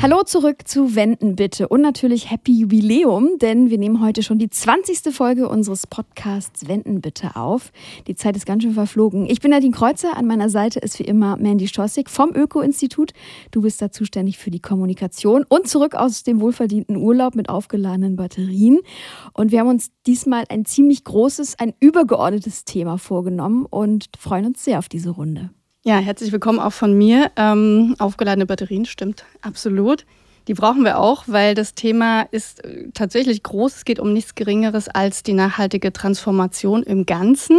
Hallo zurück zu Wenden bitte und natürlich Happy Jubiläum, denn wir nehmen heute schon die 20. Folge unseres Podcasts Wenden bitte auf. Die Zeit ist ganz schön verflogen. Ich bin Nadine Kreuzer, an meiner Seite ist wie immer Mandy Stossig vom Öko-Institut. Du bist da zuständig für die Kommunikation und zurück aus dem wohlverdienten Urlaub mit aufgeladenen Batterien. Und wir haben uns diesmal ein ziemlich großes, ein übergeordnetes Thema vorgenommen und freuen uns sehr auf diese Runde. Ja, herzlich willkommen auch von mir. Ähm, aufgeladene Batterien, stimmt, absolut. Die brauchen wir auch, weil das Thema ist äh, tatsächlich groß. Es geht um nichts Geringeres als die nachhaltige Transformation im Ganzen.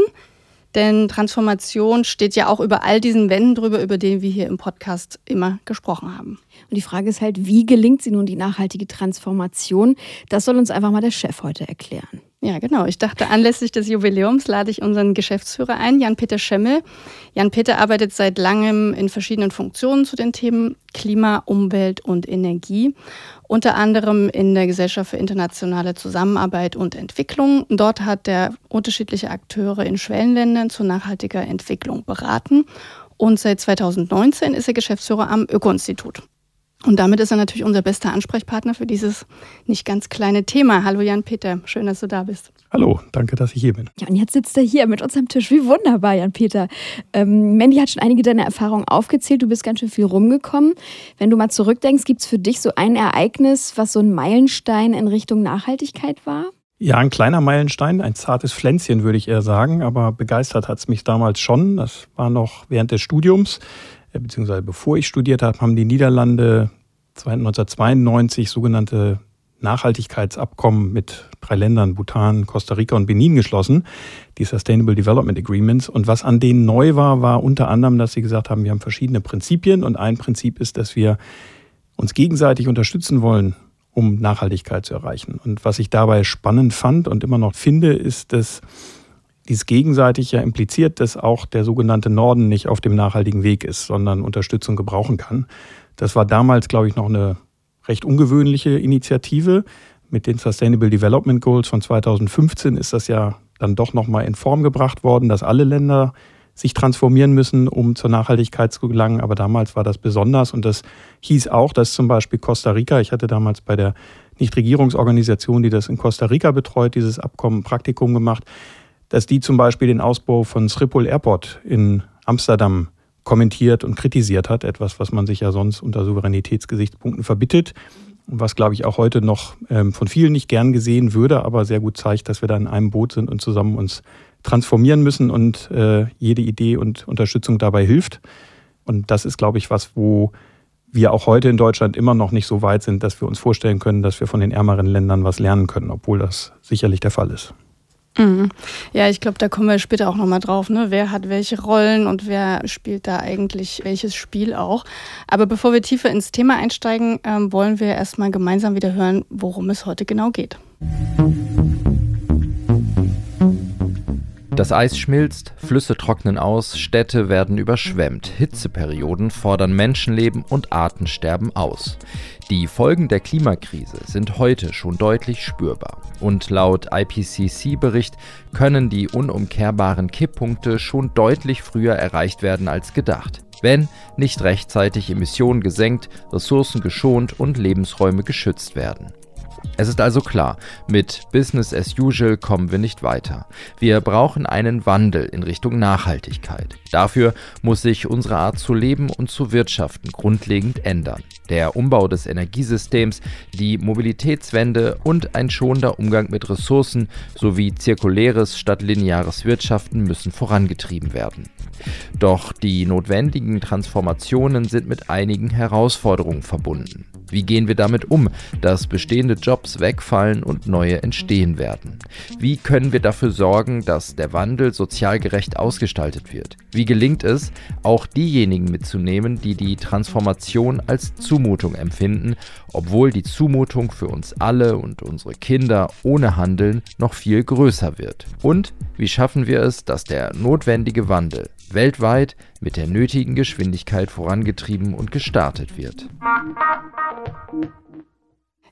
Denn Transformation steht ja auch über all diesen Wänden drüber, über den wir hier im Podcast immer gesprochen haben. Und die Frage ist halt, wie gelingt sie nun die nachhaltige Transformation? Das soll uns einfach mal der Chef heute erklären. Ja, genau. Ich dachte, anlässlich des Jubiläums lade ich unseren Geschäftsführer ein, Jan-Peter Schemmel. Jan-Peter arbeitet seit langem in verschiedenen Funktionen zu den Themen Klima, Umwelt und Energie. Unter anderem in der Gesellschaft für internationale Zusammenarbeit und Entwicklung. Dort hat er unterschiedliche Akteure in Schwellenländern zu nachhaltiger Entwicklung beraten. Und seit 2019 ist er Geschäftsführer am Öko-Institut. Und damit ist er natürlich unser bester Ansprechpartner für dieses nicht ganz kleine Thema. Hallo Jan-Peter, schön, dass du da bist. Hallo, danke, dass ich hier bin. Ja, und jetzt sitzt er hier mit uns am Tisch. Wie wunderbar, Jan-Peter. Ähm, Mandy hat schon einige deiner Erfahrungen aufgezählt. Du bist ganz schön viel rumgekommen. Wenn du mal zurückdenkst, gibt es für dich so ein Ereignis, was so ein Meilenstein in Richtung Nachhaltigkeit war? Ja, ein kleiner Meilenstein, ein zartes Pflänzchen, würde ich eher sagen. Aber begeistert hat es mich damals schon. Das war noch während des Studiums. Äh, beziehungsweise bevor ich studiert habe, haben die Niederlande 1992 sogenannte Nachhaltigkeitsabkommen mit drei Ländern, Bhutan, Costa Rica und Benin geschlossen, die Sustainable Development Agreements. Und was an denen neu war, war unter anderem, dass sie gesagt haben, wir haben verschiedene Prinzipien und ein Prinzip ist, dass wir uns gegenseitig unterstützen wollen, um Nachhaltigkeit zu erreichen. Und was ich dabei spannend fand und immer noch finde, ist, dass dies gegenseitig ja impliziert, dass auch der sogenannte Norden nicht auf dem nachhaltigen Weg ist, sondern Unterstützung gebrauchen kann. Das war damals, glaube ich, noch eine recht ungewöhnliche Initiative. Mit den Sustainable Development Goals von 2015 ist das ja dann doch nochmal in Form gebracht worden, dass alle Länder sich transformieren müssen, um zur Nachhaltigkeit zu gelangen. Aber damals war das besonders und das hieß auch, dass zum Beispiel Costa Rica, ich hatte damals bei der Nichtregierungsorganisation, die das in Costa Rica betreut, dieses Abkommen Praktikum gemacht, dass die zum Beispiel den Ausbau von Schiphol Airport in Amsterdam kommentiert und kritisiert hat. Etwas, was man sich ja sonst unter Souveränitätsgesichtspunkten verbittet. Was, glaube ich, auch heute noch ähm, von vielen nicht gern gesehen würde, aber sehr gut zeigt, dass wir da in einem Boot sind und zusammen uns transformieren müssen und äh, jede Idee und Unterstützung dabei hilft. Und das ist, glaube ich, was, wo wir auch heute in Deutschland immer noch nicht so weit sind, dass wir uns vorstellen können, dass wir von den ärmeren Ländern was lernen können, obwohl das sicherlich der Fall ist. Mhm. Ja, ich glaube, da kommen wir später auch nochmal drauf, ne? Wer hat welche Rollen und wer spielt da eigentlich welches Spiel auch. Aber bevor wir tiefer ins Thema einsteigen, ähm, wollen wir erstmal gemeinsam wieder hören, worum es heute genau geht. Das Eis schmilzt, Flüsse trocknen aus, Städte werden überschwemmt, Hitzeperioden fordern Menschenleben und Artensterben aus. Die Folgen der Klimakrise sind heute schon deutlich spürbar. Und laut IPCC-Bericht können die unumkehrbaren Kipppunkte schon deutlich früher erreicht werden als gedacht, wenn nicht rechtzeitig Emissionen gesenkt, Ressourcen geschont und Lebensräume geschützt werden. Es ist also klar, mit Business as usual kommen wir nicht weiter. Wir brauchen einen Wandel in Richtung Nachhaltigkeit. Dafür muss sich unsere Art zu leben und zu wirtschaften grundlegend ändern. Der Umbau des Energiesystems, die Mobilitätswende und ein schonender Umgang mit Ressourcen sowie zirkuläres statt lineares Wirtschaften müssen vorangetrieben werden. Doch die notwendigen Transformationen sind mit einigen Herausforderungen verbunden. Wie gehen wir damit um, dass bestehende Jobs wegfallen und neue entstehen werden? Wie können wir dafür sorgen, dass der Wandel sozial gerecht ausgestaltet wird? Wie gelingt es, auch diejenigen mitzunehmen, die die Transformation als Zumutung empfinden, obwohl die Zumutung für uns alle und unsere Kinder ohne Handeln noch viel größer wird? Und wie schaffen wir es, dass der notwendige Wandel weltweit mit der nötigen Geschwindigkeit vorangetrieben und gestartet wird.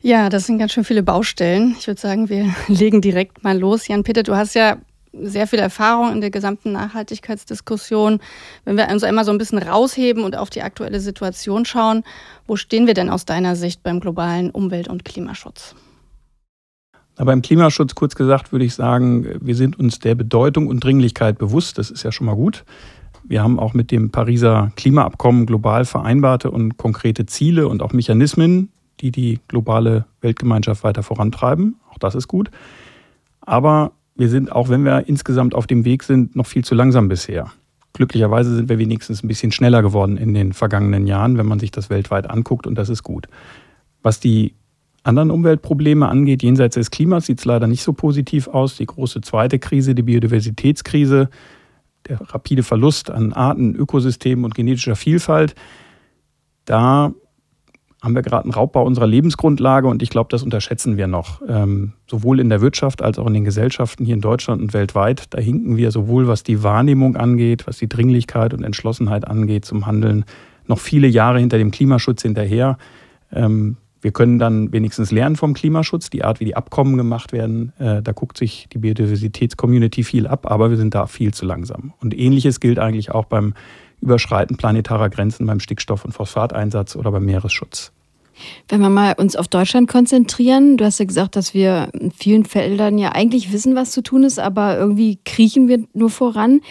Ja, das sind ganz schön viele Baustellen. Ich würde sagen, wir legen direkt mal los. Jan-Peter, du hast ja sehr viel Erfahrung in der gesamten Nachhaltigkeitsdiskussion. Wenn wir uns einmal so ein bisschen rausheben und auf die aktuelle Situation schauen, wo stehen wir denn aus deiner Sicht beim globalen Umwelt- und Klimaschutz? Beim Klimaschutz, kurz gesagt, würde ich sagen, wir sind uns der Bedeutung und Dringlichkeit bewusst. Das ist ja schon mal gut. Wir haben auch mit dem Pariser Klimaabkommen global vereinbarte und konkrete Ziele und auch Mechanismen, die die globale Weltgemeinschaft weiter vorantreiben. Auch das ist gut. Aber wir sind, auch wenn wir insgesamt auf dem Weg sind, noch viel zu langsam bisher. Glücklicherweise sind wir wenigstens ein bisschen schneller geworden in den vergangenen Jahren, wenn man sich das weltweit anguckt und das ist gut. Was die anderen Umweltprobleme angeht, jenseits des Klimas, sieht es leider nicht so positiv aus. Die große zweite Krise, die Biodiversitätskrise, der rapide Verlust an Arten, Ökosystemen und genetischer Vielfalt, da haben wir gerade einen Raubbau unserer Lebensgrundlage und ich glaube, das unterschätzen wir noch. Ähm, sowohl in der Wirtschaft als auch in den Gesellschaften hier in Deutschland und weltweit. Da hinken wir sowohl was die Wahrnehmung angeht, was die Dringlichkeit und Entschlossenheit angeht zum Handeln, noch viele Jahre hinter dem Klimaschutz hinterher. Ähm, wir können dann wenigstens lernen vom Klimaschutz, die Art, wie die Abkommen gemacht werden. Äh, da guckt sich die Biodiversitätscommunity viel ab, aber wir sind da viel zu langsam. Und ähnliches gilt eigentlich auch beim Überschreiten planetarer Grenzen beim Stickstoff- und Phosphateinsatz oder beim Meeresschutz. Wenn wir mal uns auf Deutschland konzentrieren, du hast ja gesagt, dass wir in vielen Feldern ja eigentlich wissen, was zu tun ist, aber irgendwie kriechen wir nur voran.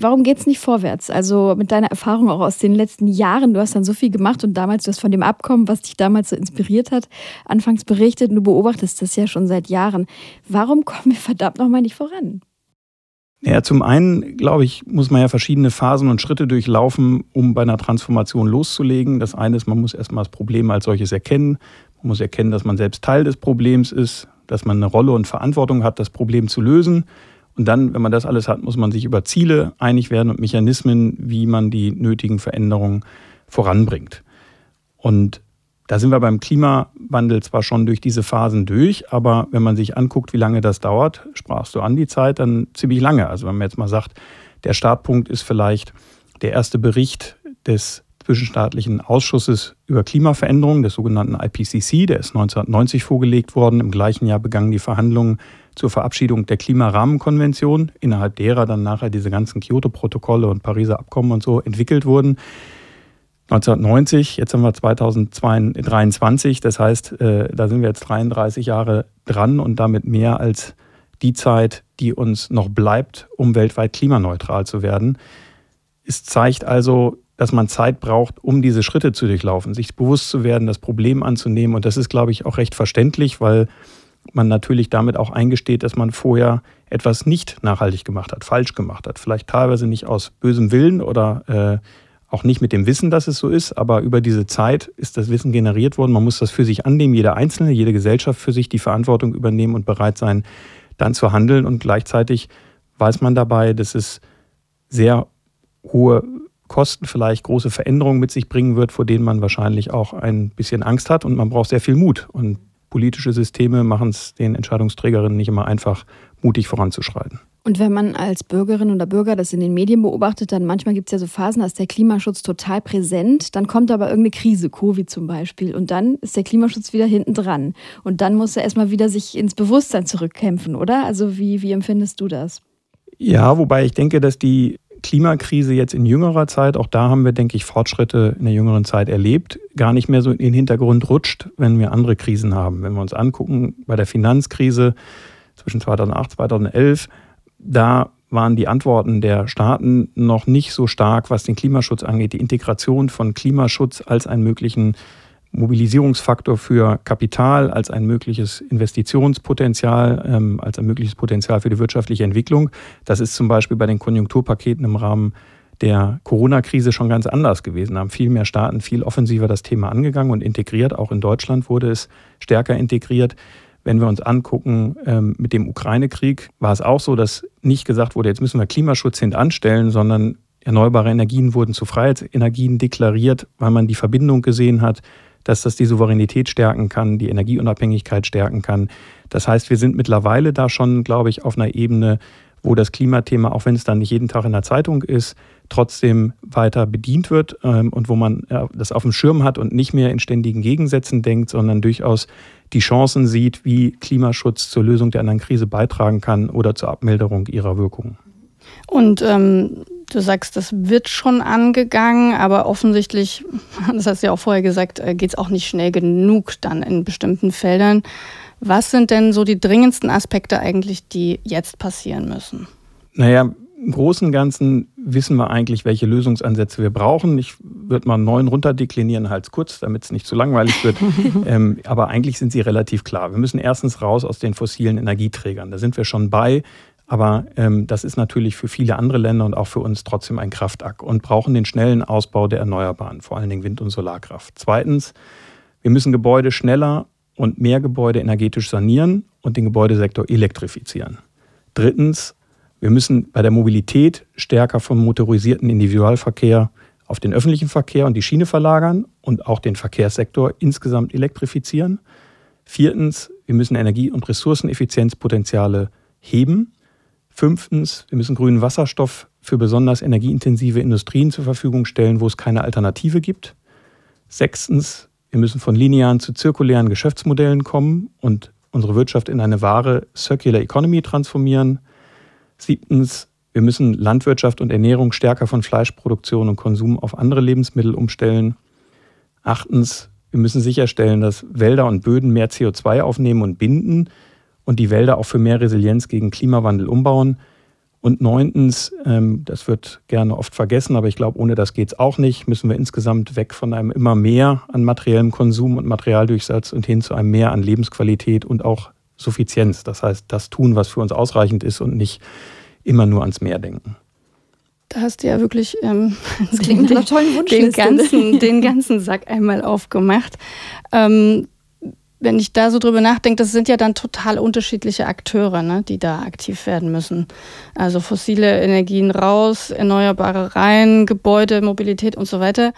Warum geht es nicht vorwärts? Also mit deiner Erfahrung auch aus den letzten Jahren, du hast dann so viel gemacht und damals, du hast von dem Abkommen, was dich damals so inspiriert hat, anfangs berichtet und du beobachtest das ja schon seit Jahren. Warum kommen wir verdammt nochmal nicht voran? Ja, zum einen, glaube ich, muss man ja verschiedene Phasen und Schritte durchlaufen, um bei einer Transformation loszulegen. Das eine ist, man muss erstmal das Problem als solches erkennen. Man muss erkennen, dass man selbst Teil des Problems ist, dass man eine Rolle und Verantwortung hat, das Problem zu lösen. Und dann, wenn man das alles hat, muss man sich über Ziele einig werden und Mechanismen, wie man die nötigen Veränderungen voranbringt. Und da sind wir beim Klimawandel zwar schon durch diese Phasen durch, aber wenn man sich anguckt, wie lange das dauert, sprachst du an die Zeit, dann ziemlich lange. Also wenn man jetzt mal sagt, der Startpunkt ist vielleicht der erste Bericht des zwischenstaatlichen Ausschusses über Klimaveränderung, des sogenannten IPCC, der ist 1990 vorgelegt worden. Im gleichen Jahr begannen die Verhandlungen zur Verabschiedung der Klimarahmenkonvention, innerhalb derer dann nachher diese ganzen Kyoto-Protokolle und Pariser Abkommen und so entwickelt wurden. 1990, jetzt haben wir 2023, das heißt, äh, da sind wir jetzt 33 Jahre dran und damit mehr als die Zeit, die uns noch bleibt, um weltweit klimaneutral zu werden. Es zeigt also, dass man Zeit braucht, um diese Schritte zu durchlaufen, sich bewusst zu werden, das Problem anzunehmen. Und das ist, glaube ich, auch recht verständlich, weil man natürlich damit auch eingesteht, dass man vorher etwas nicht nachhaltig gemacht hat, falsch gemacht hat. Vielleicht teilweise nicht aus bösem Willen oder äh, auch nicht mit dem Wissen, dass es so ist, aber über diese Zeit ist das Wissen generiert worden. Man muss das für sich annehmen, jeder Einzelne, jede Gesellschaft für sich die Verantwortung übernehmen und bereit sein, dann zu handeln. Und gleichzeitig weiß man dabei, dass es sehr hohe Kosten, vielleicht große Veränderungen mit sich bringen wird, vor denen man wahrscheinlich auch ein bisschen Angst hat. Und man braucht sehr viel Mut. Und politische Systeme machen es den Entscheidungsträgerinnen nicht immer einfach, mutig voranzuschreiten. Und wenn man als Bürgerin oder Bürger das in den Medien beobachtet, dann manchmal gibt es ja so Phasen, da ist der Klimaschutz total präsent, dann kommt aber irgendeine Krise, Covid zum Beispiel, und dann ist der Klimaschutz wieder hinten dran. Und dann muss er erstmal wieder sich ins Bewusstsein zurückkämpfen, oder? Also wie, wie empfindest du das? Ja, wobei ich denke, dass die Klimakrise jetzt in jüngerer Zeit, auch da haben wir, denke ich, Fortschritte in der jüngeren Zeit erlebt, gar nicht mehr so in den Hintergrund rutscht, wenn wir andere Krisen haben. Wenn wir uns angucken, bei der Finanzkrise zwischen 2008 und 2011, da waren die Antworten der Staaten noch nicht so stark, was den Klimaschutz angeht. Die Integration von Klimaschutz als einen möglichen Mobilisierungsfaktor für Kapital, als ein mögliches Investitionspotenzial, ähm, als ein mögliches Potenzial für die wirtschaftliche Entwicklung. Das ist zum Beispiel bei den Konjunkturpaketen im Rahmen der Corona-Krise schon ganz anders gewesen. Da haben viel mehr Staaten viel offensiver das Thema angegangen und integriert. Auch in Deutschland wurde es stärker integriert. Wenn wir uns angucken, ähm, mit dem Ukraine-Krieg war es auch so, dass nicht gesagt wurde, jetzt müssen wir Klimaschutz hintanstellen, sondern erneuerbare Energien wurden zu Freiheitsenergien deklariert, weil man die Verbindung gesehen hat, dass das die Souveränität stärken kann, die Energieunabhängigkeit stärken kann. Das heißt, wir sind mittlerweile da schon, glaube ich, auf einer Ebene, wo das Klimathema, auch wenn es dann nicht jeden Tag in der Zeitung ist, trotzdem weiter bedient wird ähm, und wo man äh, das auf dem Schirm hat und nicht mehr in ständigen Gegensätzen denkt, sondern durchaus die Chancen sieht, wie Klimaschutz zur Lösung der anderen Krise beitragen kann oder zur Abmilderung ihrer Wirkungen. Und ähm, du sagst, das wird schon angegangen, aber offensichtlich, das hast du ja auch vorher gesagt, äh, geht es auch nicht schnell genug dann in bestimmten Feldern. Was sind denn so die dringendsten Aspekte eigentlich, die jetzt passieren müssen? Naja, im Großen und Ganzen wissen wir eigentlich, welche Lösungsansätze wir brauchen. Ich würde mal neun runterdeklinieren, halt kurz, damit es nicht zu langweilig wird. ähm, aber eigentlich sind sie relativ klar. Wir müssen erstens raus aus den fossilen Energieträgern. Da sind wir schon bei. Aber ähm, das ist natürlich für viele andere Länder und auch für uns trotzdem ein Kraftakt und brauchen den schnellen Ausbau der Erneuerbaren, vor allen Dingen Wind- und Solarkraft. Zweitens, wir müssen Gebäude schneller und mehr Gebäude energetisch sanieren und den Gebäudesektor elektrifizieren. Drittens, wir müssen bei der Mobilität stärker vom motorisierten Individualverkehr auf den öffentlichen Verkehr und die Schiene verlagern und auch den Verkehrssektor insgesamt elektrifizieren. Viertens, wir müssen Energie- und Ressourceneffizienzpotenziale heben. Fünftens, wir müssen grünen Wasserstoff für besonders energieintensive Industrien zur Verfügung stellen, wo es keine Alternative gibt. Sechstens, wir müssen von linearen zu zirkulären Geschäftsmodellen kommen und unsere Wirtschaft in eine wahre Circular Economy transformieren. Siebtens, wir müssen Landwirtschaft und Ernährung stärker von Fleischproduktion und Konsum auf andere Lebensmittel umstellen. Achtens, wir müssen sicherstellen, dass Wälder und Böden mehr CO2 aufnehmen und binden und die Wälder auch für mehr Resilienz gegen Klimawandel umbauen. Und neuntens, ähm, das wird gerne oft vergessen, aber ich glaube, ohne das geht es auch nicht, müssen wir insgesamt weg von einem immer mehr an materiellem Konsum und Materialdurchsatz und hin zu einem mehr an Lebensqualität und auch Suffizienz. Das heißt, das tun, was für uns ausreichend ist und nicht immer nur ans Meer denken. Da hast du ja wirklich ähm, das klingt den, nach einer tollen den, ganzen, den ganzen Sack einmal aufgemacht. Ähm, wenn ich da so drüber nachdenke, das sind ja dann total unterschiedliche Akteure, ne, die da aktiv werden müssen. Also fossile Energien raus, Erneuerbare rein, Gebäude, Mobilität und so weiter.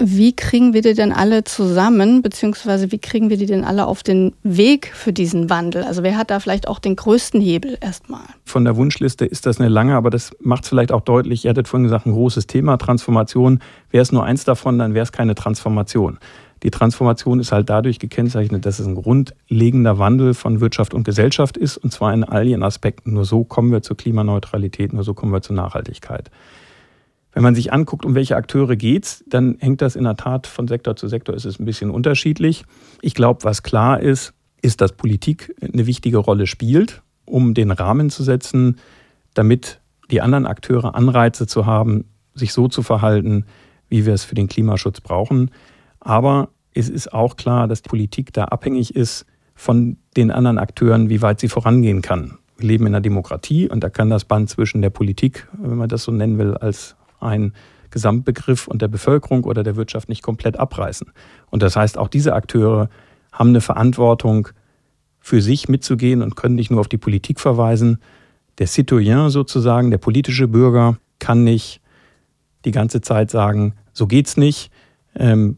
Wie kriegen wir die denn alle zusammen, beziehungsweise wie kriegen wir die denn alle auf den Weg für diesen Wandel? Also wer hat da vielleicht auch den größten Hebel erstmal? Von der Wunschliste ist das eine lange, aber das macht es vielleicht auch deutlich. Ihr hattet vorhin gesagt, ein großes Thema, Transformation. Wäre es nur eins davon, dann wäre es keine Transformation. Die Transformation ist halt dadurch gekennzeichnet, dass es ein grundlegender Wandel von Wirtschaft und Gesellschaft ist, und zwar in all ihren Aspekten. Nur so kommen wir zur Klimaneutralität, nur so kommen wir zur Nachhaltigkeit. Wenn man sich anguckt, um welche Akteure geht es, dann hängt das in der Tat von Sektor zu Sektor, ist es ein bisschen unterschiedlich. Ich glaube, was klar ist, ist, dass Politik eine wichtige Rolle spielt, um den Rahmen zu setzen, damit die anderen Akteure Anreize zu haben, sich so zu verhalten, wie wir es für den Klimaschutz brauchen. Aber es ist auch klar, dass die Politik da abhängig ist von den anderen Akteuren, wie weit sie vorangehen kann. Wir leben in einer Demokratie und da kann das Band zwischen der Politik, wenn man das so nennen will, als ein Gesamtbegriff und der Bevölkerung oder der Wirtschaft nicht komplett abreißen. Und das heißt, auch diese Akteure haben eine Verantwortung, für sich mitzugehen und können nicht nur auf die Politik verweisen. Der Citoyen sozusagen, der politische Bürger, kann nicht die ganze Zeit sagen, so geht's nicht,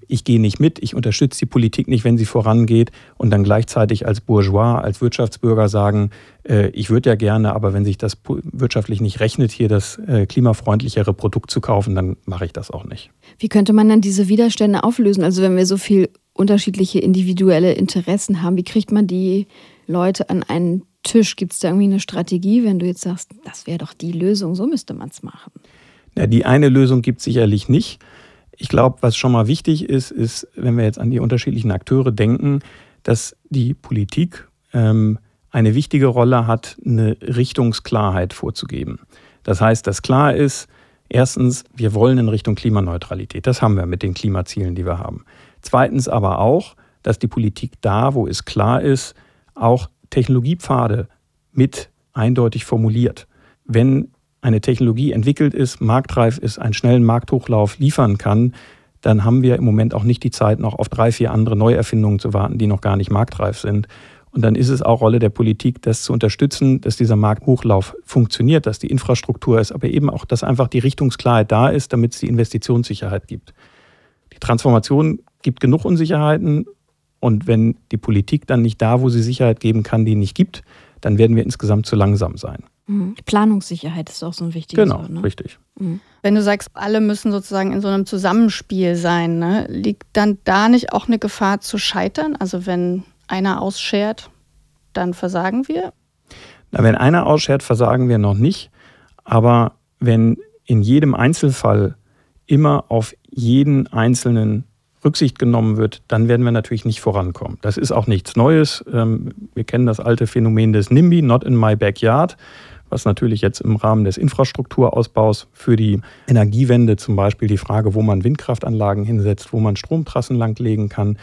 ich gehe nicht mit, ich unterstütze die Politik nicht, wenn sie vorangeht und dann gleichzeitig als Bourgeois, als Wirtschaftsbürger sagen, äh, ich würde ja gerne, aber wenn sich das wirtschaftlich nicht rechnet, hier das äh, klimafreundlichere Produkt zu kaufen, dann mache ich das auch nicht. Wie könnte man dann diese Widerstände auflösen? Also wenn wir so viel unterschiedliche individuelle Interessen haben, wie kriegt man die Leute an einen Tisch? Gibt es da irgendwie eine Strategie, wenn du jetzt sagst, das wäre doch die Lösung, so müsste man es machen? Ja, die eine Lösung gibt es sicherlich nicht. Ich glaube, was schon mal wichtig ist, ist, wenn wir jetzt an die unterschiedlichen Akteure denken, dass die Politik ähm, eine wichtige Rolle hat, eine Richtungsklarheit vorzugeben. Das heißt, dass klar ist, erstens, wir wollen in Richtung Klimaneutralität. Das haben wir mit den Klimazielen, die wir haben. Zweitens aber auch, dass die Politik da, wo es klar ist, auch Technologiepfade mit eindeutig formuliert. Wenn eine Technologie entwickelt ist, marktreif ist, einen schnellen Markthochlauf liefern kann, dann haben wir im Moment auch nicht die Zeit, noch auf drei, vier andere Neuerfindungen zu warten, die noch gar nicht marktreif sind. Und dann ist es auch Rolle der Politik, das zu unterstützen, dass dieser Markthochlauf funktioniert, dass die Infrastruktur ist, aber eben auch, dass einfach die Richtungsklarheit da ist, damit es die Investitionssicherheit gibt. Die Transformation gibt genug Unsicherheiten und wenn die Politik dann nicht da, wo sie Sicherheit geben kann, die nicht gibt, dann werden wir insgesamt zu langsam sein. Mhm. Planungssicherheit ist auch so ein wichtiges genau, Wort. Genau, ne? richtig. Mhm. Wenn du sagst, alle müssen sozusagen in so einem Zusammenspiel sein, ne? liegt dann da nicht auch eine Gefahr zu scheitern? Also wenn einer ausschert, dann versagen wir? Na, wenn einer ausschert, versagen wir noch nicht. Aber wenn in jedem Einzelfall immer auf jeden einzelnen Rücksicht genommen wird, dann werden wir natürlich nicht vorankommen. Das ist auch nichts Neues. Ähm, wir kennen das alte Phänomen des NIMBY, Not in My Backyard, was natürlich jetzt im Rahmen des Infrastrukturausbaus für die Energiewende zum Beispiel die Frage, wo man Windkraftanlagen hinsetzt, wo man Stromtrassen langlegen kann,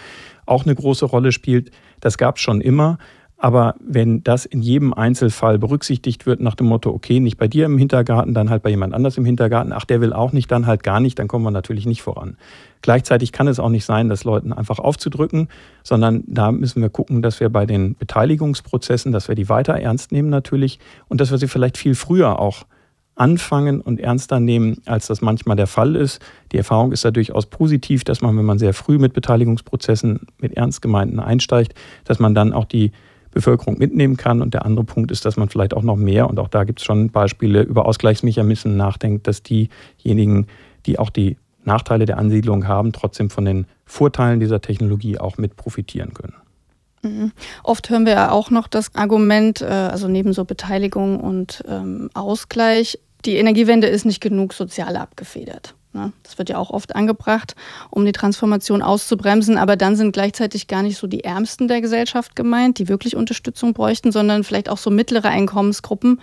auch eine große Rolle spielt. Das gab es schon immer. Aber wenn das in jedem Einzelfall berücksichtigt wird nach dem Motto, okay, nicht bei dir im Hintergarten, dann halt bei jemand anders im Hintergarten, ach, der will auch nicht, dann halt gar nicht, dann kommen wir natürlich nicht voran. Gleichzeitig kann es auch nicht sein, das Leuten einfach aufzudrücken, sondern da müssen wir gucken, dass wir bei den Beteiligungsprozessen, dass wir die weiter ernst nehmen natürlich und dass wir sie vielleicht viel früher auch anfangen und ernster nehmen, als das manchmal der Fall ist. Die Erfahrung ist da durchaus positiv, dass man, wenn man sehr früh mit Beteiligungsprozessen, mit Ernstgemeinden einsteigt, dass man dann auch die Bevölkerung mitnehmen kann. Und der andere Punkt ist, dass man vielleicht auch noch mehr, und auch da gibt es schon Beispiele, über Ausgleichsmechanismen nachdenkt, dass diejenigen, die auch die Nachteile der Ansiedlung haben, trotzdem von den Vorteilen dieser Technologie auch mit profitieren können. Mhm. Oft hören wir ja auch noch das Argument, äh, also neben so Beteiligung und ähm, Ausgleich, die Energiewende ist nicht genug sozial abgefedert. Ne? Das wird ja auch oft angebracht, um die Transformation auszubremsen. Aber dann sind gleichzeitig gar nicht so die Ärmsten der Gesellschaft gemeint, die wirklich Unterstützung bräuchten, sondern vielleicht auch so mittlere Einkommensgruppen,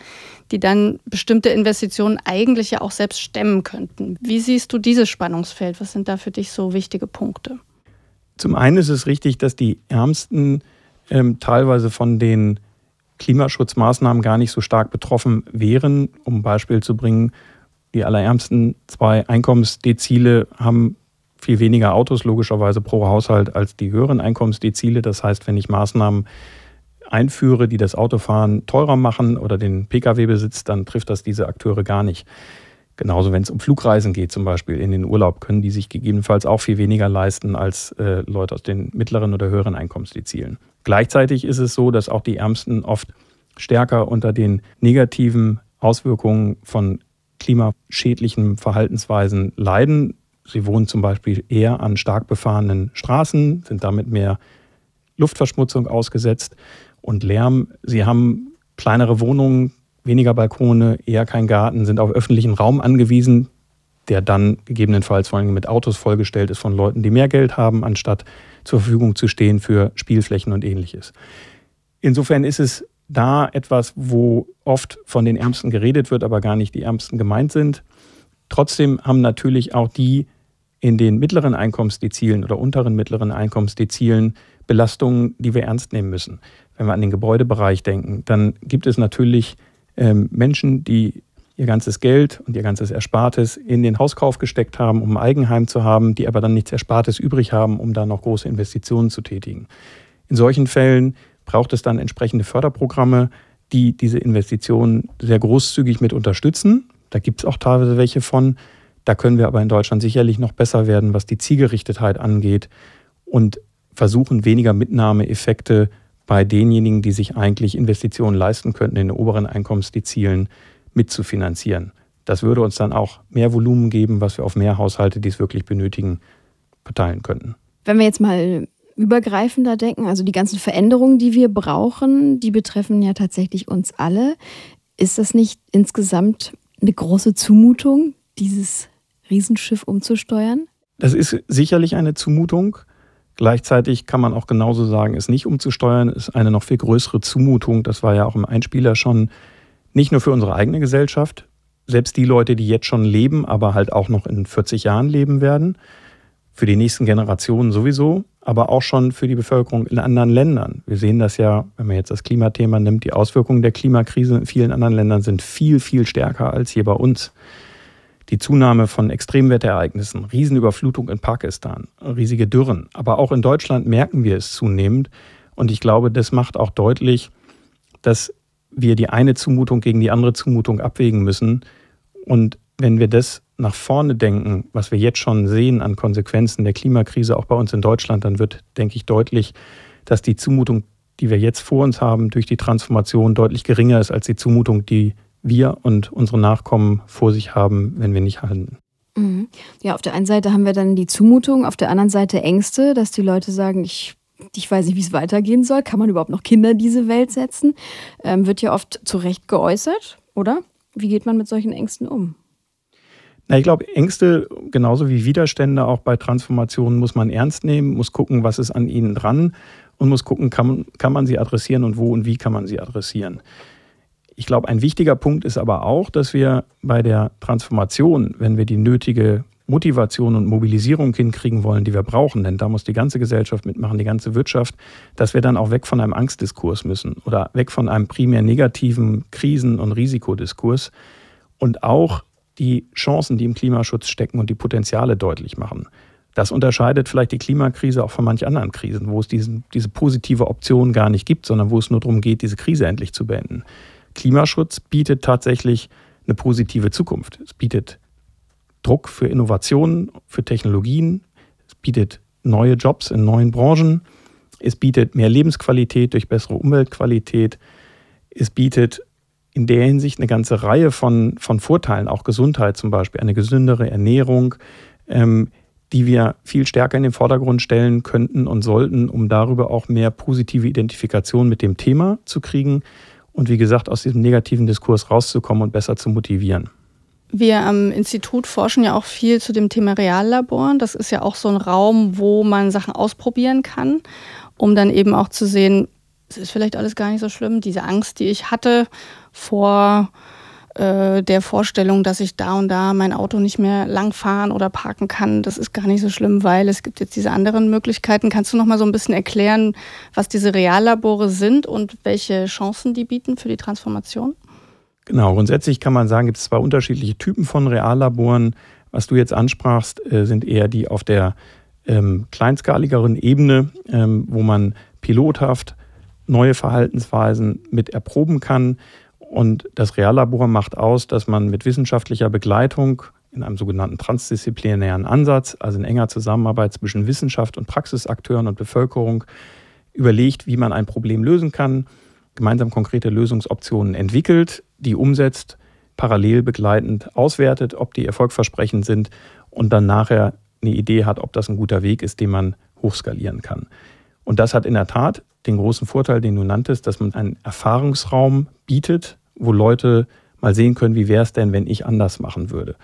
die dann bestimmte Investitionen eigentlich ja auch selbst stemmen könnten. Wie siehst du dieses Spannungsfeld? Was sind da für dich so wichtige Punkte? Zum einen ist es richtig, dass die Ärmsten ähm, teilweise von den Klimaschutzmaßnahmen gar nicht so stark betroffen wären. Um ein Beispiel zu bringen, die allerärmsten zwei Einkommensdezile haben viel weniger Autos logischerweise pro Haushalt als die höheren Einkommensdezile. Das heißt, wenn ich Maßnahmen einführe, die das Autofahren teurer machen oder den Pkw-Besitz, dann trifft das diese Akteure gar nicht. Genauso, wenn es um Flugreisen geht, zum Beispiel in den Urlaub, können die sich gegebenenfalls auch viel weniger leisten als äh, Leute aus den mittleren oder höheren Einkommensdezilen. Gleichzeitig ist es so, dass auch die Ärmsten oft stärker unter den negativen Auswirkungen von klimaschädlichen Verhaltensweisen leiden. Sie wohnen zum Beispiel eher an stark befahrenen Straßen, sind damit mehr Luftverschmutzung ausgesetzt und Lärm. Sie haben kleinere Wohnungen, weniger Balkone, eher kein Garten, sind auf öffentlichen Raum angewiesen, der dann gegebenenfalls vor allem mit Autos vollgestellt ist von Leuten, die mehr Geld haben, anstatt zur Verfügung zu stehen für Spielflächen und ähnliches. Insofern ist es da etwas, wo oft von den Ärmsten geredet wird, aber gar nicht die Ärmsten gemeint sind. Trotzdem haben natürlich auch die in den mittleren Einkommensdezilen oder unteren mittleren Einkommensdezilen Belastungen, die wir ernst nehmen müssen. Wenn wir an den Gebäudebereich denken, dann gibt es natürlich ähm, Menschen, die ihr ganzes Geld und ihr ganzes Erspartes in den Hauskauf gesteckt haben, um ein Eigenheim zu haben, die aber dann nichts Erspartes übrig haben, um da noch große Investitionen zu tätigen. In solchen Fällen braucht es dann entsprechende Förderprogramme, die diese Investitionen sehr großzügig mit unterstützen. Da gibt es auch teilweise welche von. Da können wir aber in Deutschland sicherlich noch besser werden, was die Zielgerichtetheit angeht und versuchen, weniger Mitnahmeeffekte bei denjenigen, die sich eigentlich Investitionen leisten könnten, in den oberen Einkommensdezilen mitzufinanzieren. Das würde uns dann auch mehr Volumen geben, was wir auf mehr Haushalte, die es wirklich benötigen, verteilen könnten. Wenn wir jetzt mal übergreifender denken, also die ganzen Veränderungen, die wir brauchen, die betreffen ja tatsächlich uns alle. Ist das nicht insgesamt eine große Zumutung, dieses Riesenschiff umzusteuern? Das ist sicherlich eine Zumutung. Gleichzeitig kann man auch genauso sagen, es nicht umzusteuern, ist eine noch viel größere Zumutung. Das war ja auch im Einspieler schon nicht nur für unsere eigene Gesellschaft, selbst die Leute, die jetzt schon leben, aber halt auch noch in 40 Jahren leben werden, für die nächsten Generationen sowieso, aber auch schon für die Bevölkerung in anderen Ländern. Wir sehen das ja, wenn man jetzt das Klimathema nimmt, die Auswirkungen der Klimakrise in vielen anderen Ländern sind viel, viel stärker als hier bei uns. Die Zunahme von Extremwetterereignissen, Riesenüberflutung in Pakistan, riesige Dürren, aber auch in Deutschland merken wir es zunehmend. Und ich glaube, das macht auch deutlich, dass wir die eine Zumutung gegen die andere Zumutung abwägen müssen. Und wenn wir das nach vorne denken, was wir jetzt schon sehen an Konsequenzen der Klimakrise, auch bei uns in Deutschland, dann wird, denke ich, deutlich, dass die Zumutung, die wir jetzt vor uns haben, durch die Transformation deutlich geringer ist als die Zumutung, die wir und unsere Nachkommen vor sich haben, wenn wir nicht handeln. Mhm. Ja, auf der einen Seite haben wir dann die Zumutung, auf der anderen Seite Ängste, dass die Leute sagen, ich, ich weiß nicht, wie es weitergehen soll. Kann man überhaupt noch Kinder in diese Welt setzen? Ähm, wird ja oft zu Recht geäußert, oder? Wie geht man mit solchen Ängsten um? Na, ich glaube, Ängste, genauso wie Widerstände auch bei Transformationen, muss man ernst nehmen, muss gucken, was ist an ihnen dran und muss gucken, kann, kann man sie adressieren und wo und wie kann man sie adressieren. Ich glaube, ein wichtiger Punkt ist aber auch, dass wir bei der Transformation, wenn wir die nötige Motivation und Mobilisierung hinkriegen wollen, die wir brauchen, denn da muss die ganze Gesellschaft mitmachen, die ganze Wirtschaft, dass wir dann auch weg von einem Angstdiskurs müssen oder weg von einem primär negativen Krisen- und Risikodiskurs und auch die Chancen, die im Klimaschutz stecken und die Potenziale deutlich machen. Das unterscheidet vielleicht die Klimakrise auch von manch anderen Krisen, wo es diesen, diese positive Option gar nicht gibt, sondern wo es nur darum geht, diese Krise endlich zu beenden. Klimaschutz bietet tatsächlich eine positive Zukunft. Es bietet Druck für Innovationen, für Technologien. Es bietet neue Jobs in neuen Branchen. Es bietet mehr Lebensqualität durch bessere Umweltqualität. Es bietet in der Hinsicht eine ganze Reihe von, von Vorteilen, auch Gesundheit zum Beispiel, eine gesündere Ernährung, ähm, die wir viel stärker in den Vordergrund stellen könnten und sollten, um darüber auch mehr positive Identifikation mit dem Thema zu kriegen und wie gesagt aus diesem negativen Diskurs rauszukommen und besser zu motivieren. Wir am Institut forschen ja auch viel zu dem Thema Reallaboren. Das ist ja auch so ein Raum, wo man Sachen ausprobieren kann, um dann eben auch zu sehen, es ist vielleicht alles gar nicht so schlimm. Diese Angst, die ich hatte vor äh, der Vorstellung, dass ich da und da mein Auto nicht mehr langfahren oder parken kann, das ist gar nicht so schlimm, weil es gibt jetzt diese anderen Möglichkeiten. Kannst du noch mal so ein bisschen erklären, was diese Reallabore sind und welche Chancen die bieten für die Transformation? Genau, grundsätzlich kann man sagen, gibt es zwei unterschiedliche Typen von Reallaboren. Was du jetzt ansprachst, äh, sind eher die auf der ähm, kleinskaligeren Ebene, ähm, wo man pilothaft neue Verhaltensweisen mit erproben kann. Und das Reallabor macht aus, dass man mit wissenschaftlicher Begleitung in einem sogenannten transdisziplinären Ansatz, also in enger Zusammenarbeit zwischen Wissenschaft und Praxisakteuren und Bevölkerung, überlegt, wie man ein Problem lösen kann, gemeinsam konkrete Lösungsoptionen entwickelt, die umsetzt, parallel begleitend auswertet, ob die erfolgversprechend sind und dann nachher eine Idee hat, ob das ein guter Weg ist, den man hochskalieren kann. Und das hat in der Tat den großen Vorteil, den du nanntest, dass man einen Erfahrungsraum bietet, wo Leute mal sehen können, wie wäre es denn, wenn ich anders machen würde.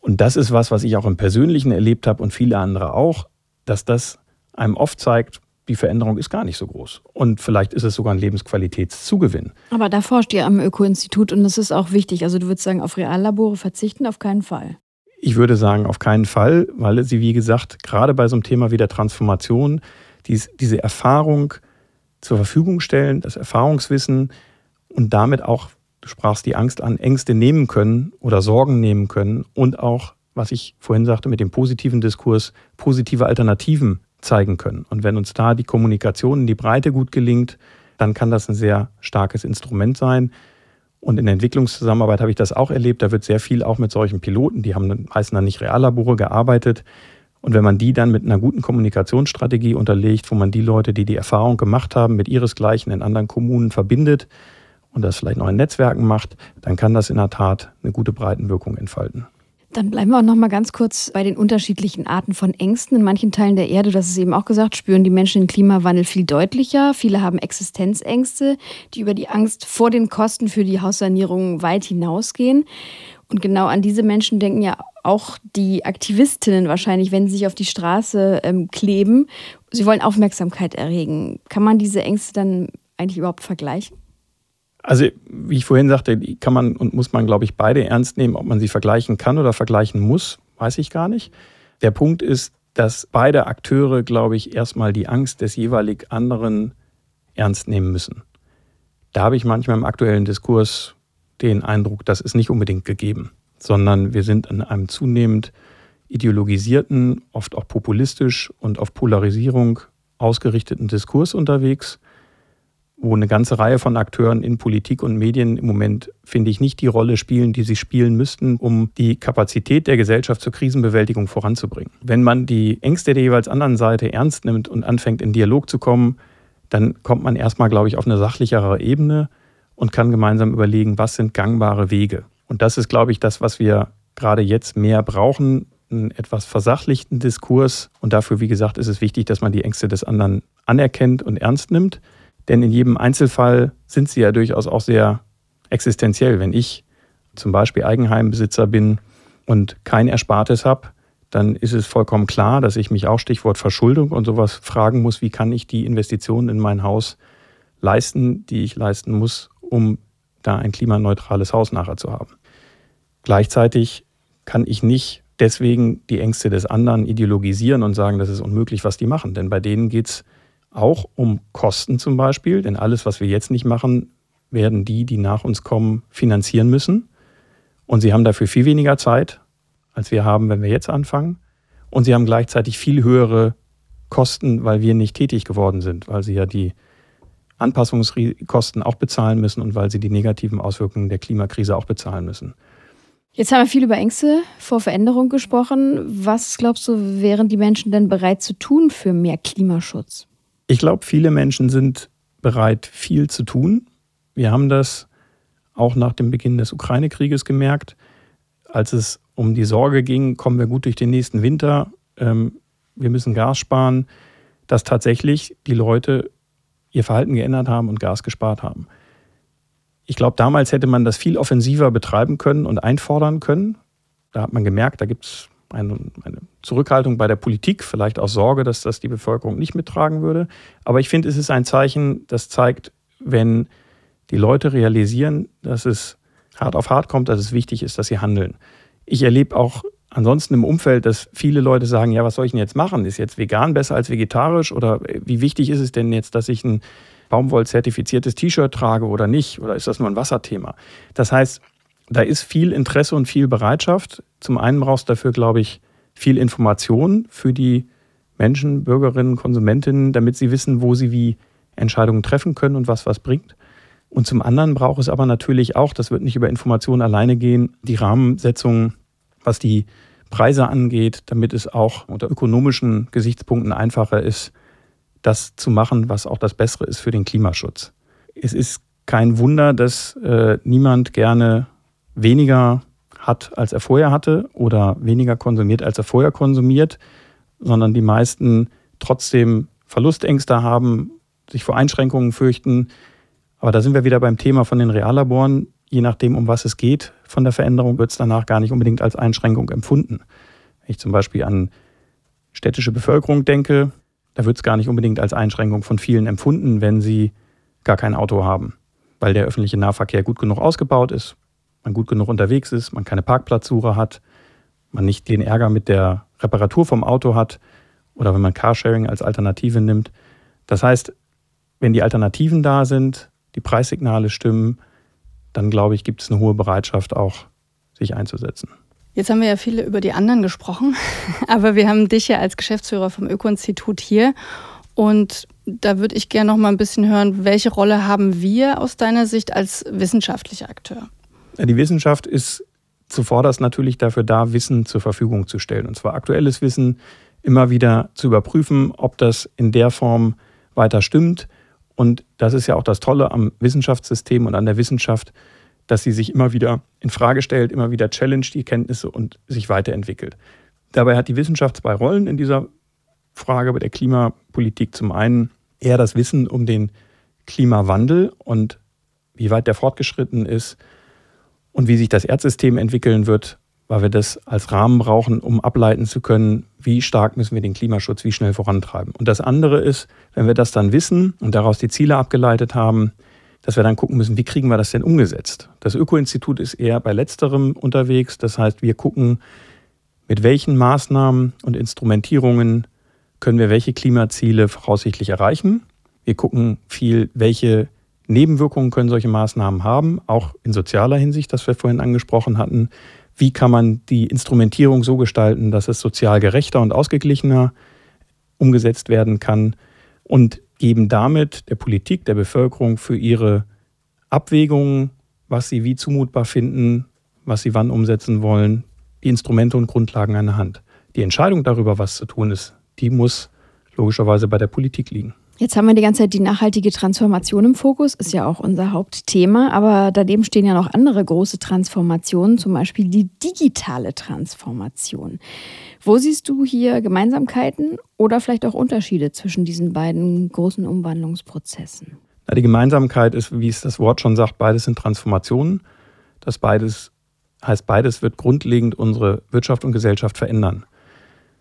Und das ist was, was ich auch im Persönlichen erlebt habe und viele andere auch, dass das einem oft zeigt, die Veränderung ist gar nicht so groß. Und vielleicht ist es sogar ein Lebensqualitätszugewinn. Aber da forscht ihr am Öko-Institut und das ist auch wichtig. Also du würdest sagen, auf Reallabore verzichten auf keinen Fall. Ich würde sagen, auf keinen Fall, weil sie, wie gesagt, gerade bei so einem Thema wie der Transformation dies, diese Erfahrung zur Verfügung stellen, das Erfahrungswissen, und damit auch, du sprachst die Angst an, Ängste nehmen können oder Sorgen nehmen können und auch, was ich vorhin sagte, mit dem positiven Diskurs positive Alternativen zeigen können. Und wenn uns da die Kommunikation in die Breite gut gelingt, dann kann das ein sehr starkes Instrument sein. Und in der Entwicklungszusammenarbeit habe ich das auch erlebt. Da wird sehr viel auch mit solchen Piloten, die haben meistens dann nicht Reallabore gearbeitet. Und wenn man die dann mit einer guten Kommunikationsstrategie unterlegt, wo man die Leute, die die Erfahrung gemacht haben, mit ihresgleichen in anderen Kommunen verbindet, und das vielleicht noch in Netzwerken macht, dann kann das in der Tat eine gute Breitenwirkung entfalten. Dann bleiben wir auch noch mal ganz kurz bei den unterschiedlichen Arten von Ängsten. In manchen Teilen der Erde, das ist eben auch gesagt, spüren die Menschen den Klimawandel viel deutlicher. Viele haben Existenzängste, die über die Angst vor den Kosten für die Haussanierung weit hinausgehen. Und genau an diese Menschen denken ja auch die Aktivistinnen wahrscheinlich, wenn sie sich auf die Straße ähm, kleben. Sie wollen Aufmerksamkeit erregen. Kann man diese Ängste dann eigentlich überhaupt vergleichen? Also, wie ich vorhin sagte, kann man und muss man, glaube ich, beide ernst nehmen. Ob man sie vergleichen kann oder vergleichen muss, weiß ich gar nicht. Der Punkt ist, dass beide Akteure, glaube ich, erstmal die Angst des jeweilig anderen ernst nehmen müssen. Da habe ich manchmal im aktuellen Diskurs den Eindruck, das ist nicht unbedingt gegeben, sondern wir sind in einem zunehmend ideologisierten, oft auch populistisch und auf Polarisierung ausgerichteten Diskurs unterwegs wo eine ganze Reihe von Akteuren in Politik und Medien im Moment, finde ich, nicht die Rolle spielen, die sie spielen müssten, um die Kapazität der Gesellschaft zur Krisenbewältigung voranzubringen. Wenn man die Ängste der jeweils anderen Seite ernst nimmt und anfängt, in Dialog zu kommen, dann kommt man erstmal, glaube ich, auf eine sachlichere Ebene und kann gemeinsam überlegen, was sind gangbare Wege. Und das ist, glaube ich, das, was wir gerade jetzt mehr brauchen, einen etwas versachlichten Diskurs. Und dafür, wie gesagt, ist es wichtig, dass man die Ängste des anderen anerkennt und ernst nimmt. Denn in jedem Einzelfall sind sie ja durchaus auch sehr existenziell. Wenn ich zum Beispiel Eigenheimbesitzer bin und kein Erspartes habe, dann ist es vollkommen klar, dass ich mich auch Stichwort Verschuldung und sowas fragen muss, wie kann ich die Investitionen in mein Haus leisten, die ich leisten muss, um da ein klimaneutrales Haus nachher zu haben. Gleichzeitig kann ich nicht deswegen die Ängste des anderen ideologisieren und sagen, das ist unmöglich, was die machen. Denn bei denen geht es auch um Kosten zum Beispiel. Denn alles, was wir jetzt nicht machen, werden die, die nach uns kommen, finanzieren müssen. Und sie haben dafür viel weniger Zeit, als wir haben, wenn wir jetzt anfangen. Und sie haben gleichzeitig viel höhere Kosten, weil wir nicht tätig geworden sind, weil sie ja die Anpassungskosten auch bezahlen müssen und weil sie die negativen Auswirkungen der Klimakrise auch bezahlen müssen. Jetzt haben wir viel über Ängste vor Veränderung gesprochen. Was glaubst du, wären die Menschen denn bereit zu tun für mehr Klimaschutz? Ich glaube, viele Menschen sind bereit, viel zu tun. Wir haben das auch nach dem Beginn des Ukraine-Krieges gemerkt. Als es um die Sorge ging, kommen wir gut durch den nächsten Winter, ähm, wir müssen Gas sparen, dass tatsächlich die Leute ihr Verhalten geändert haben und Gas gespart haben. Ich glaube, damals hätte man das viel offensiver betreiben können und einfordern können. Da hat man gemerkt, da gibt es eine, eine, Zurückhaltung bei der Politik, vielleicht aus Sorge, dass das die Bevölkerung nicht mittragen würde. Aber ich finde, es ist ein Zeichen, das zeigt, wenn die Leute realisieren, dass es hart auf hart kommt, dass es wichtig ist, dass sie handeln. Ich erlebe auch ansonsten im Umfeld, dass viele Leute sagen, ja, was soll ich denn jetzt machen? Ist jetzt vegan besser als vegetarisch? Oder wie wichtig ist es denn jetzt, dass ich ein Baumwoll-zertifiziertes T-Shirt trage oder nicht? Oder ist das nur ein Wasserthema? Das heißt, da ist viel Interesse und viel Bereitschaft. Zum einen brauchst du dafür, glaube ich, viel Information für die Menschen, Bürgerinnen, Konsumentinnen, damit sie wissen, wo sie wie Entscheidungen treffen können und was was bringt. Und zum anderen braucht es aber natürlich auch, das wird nicht über Informationen alleine gehen, die Rahmensetzung, was die Preise angeht, damit es auch unter ökonomischen Gesichtspunkten einfacher ist, das zu machen, was auch das Bessere ist für den Klimaschutz. Es ist kein Wunder, dass äh, niemand gerne weniger hat, als er vorher hatte oder weniger konsumiert, als er vorher konsumiert, sondern die meisten trotzdem Verlustängste haben, sich vor Einschränkungen fürchten. Aber da sind wir wieder beim Thema von den Reallaboren. Je nachdem, um was es geht, von der Veränderung wird es danach gar nicht unbedingt als Einschränkung empfunden. Wenn ich zum Beispiel an städtische Bevölkerung denke, da wird es gar nicht unbedingt als Einschränkung von vielen empfunden, wenn sie gar kein Auto haben, weil der öffentliche Nahverkehr gut genug ausgebaut ist, man gut genug unterwegs ist, man keine Parkplatzsuche hat, man nicht den Ärger mit der Reparatur vom Auto hat oder wenn man Carsharing als Alternative nimmt. Das heißt, wenn die Alternativen da sind, die Preissignale stimmen, dann glaube ich, gibt es eine hohe Bereitschaft auch, sich einzusetzen. Jetzt haben wir ja viele über die anderen gesprochen, aber wir haben dich ja als Geschäftsführer vom Öko-Institut hier. Und da würde ich gerne noch mal ein bisschen hören, welche Rolle haben wir aus deiner Sicht als wissenschaftlicher Akteur? Die Wissenschaft ist zuvorderst natürlich dafür da, Wissen zur Verfügung zu stellen. Und zwar aktuelles Wissen immer wieder zu überprüfen, ob das in der Form weiter stimmt. Und das ist ja auch das Tolle am Wissenschaftssystem und an der Wissenschaft, dass sie sich immer wieder in Frage stellt, immer wieder challenge die Kenntnisse und sich weiterentwickelt. Dabei hat die Wissenschaft zwei Rollen in dieser Frage bei der Klimapolitik. Zum einen eher das Wissen um den Klimawandel und wie weit der fortgeschritten ist und wie sich das Erdsystem entwickeln wird, weil wir das als Rahmen brauchen, um ableiten zu können, wie stark müssen wir den Klimaschutz wie schnell vorantreiben. Und das andere ist, wenn wir das dann wissen und daraus die Ziele abgeleitet haben, dass wir dann gucken müssen, wie kriegen wir das denn umgesetzt. Das Öko-Institut ist eher bei letzterem unterwegs. Das heißt, wir gucken, mit welchen Maßnahmen und Instrumentierungen können wir welche Klimaziele voraussichtlich erreichen. Wir gucken viel, welche Nebenwirkungen können solche Maßnahmen haben, auch in sozialer Hinsicht, das wir vorhin angesprochen hatten. Wie kann man die Instrumentierung so gestalten, dass es sozial gerechter und ausgeglichener umgesetzt werden kann? Und geben damit der Politik, der Bevölkerung für ihre Abwägungen, was sie wie zumutbar finden, was sie wann umsetzen wollen, die Instrumente und Grundlagen an der Hand. Die Entscheidung darüber, was zu tun ist, die muss logischerweise bei der Politik liegen. Jetzt haben wir die ganze Zeit die nachhaltige Transformation im Fokus, ist ja auch unser Hauptthema, aber daneben stehen ja noch andere große Transformationen, zum Beispiel die digitale Transformation. Wo siehst du hier Gemeinsamkeiten oder vielleicht auch Unterschiede zwischen diesen beiden großen Umwandlungsprozessen? Die Gemeinsamkeit ist, wie es das Wort schon sagt, beides sind Transformationen. Das beides heißt, beides wird grundlegend unsere Wirtschaft und Gesellschaft verändern.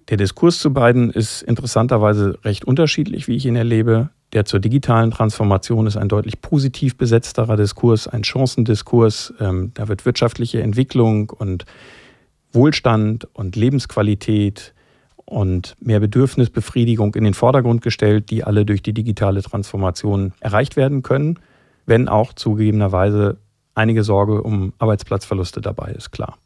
Der Diskurs zu beiden ist interessanterweise recht unterschiedlich, wie ich ihn erlebe. Der zur digitalen Transformation ist ein deutlich positiv besetzterer Diskurs, ein Chancendiskurs. Ähm, da wird wirtschaftliche Entwicklung und Wohlstand und Lebensqualität und mehr Bedürfnisbefriedigung in den Vordergrund gestellt, die alle durch die digitale Transformation erreicht werden können, wenn auch zugegebenerweise einige Sorge um Arbeitsplatzverluste dabei ist, klar.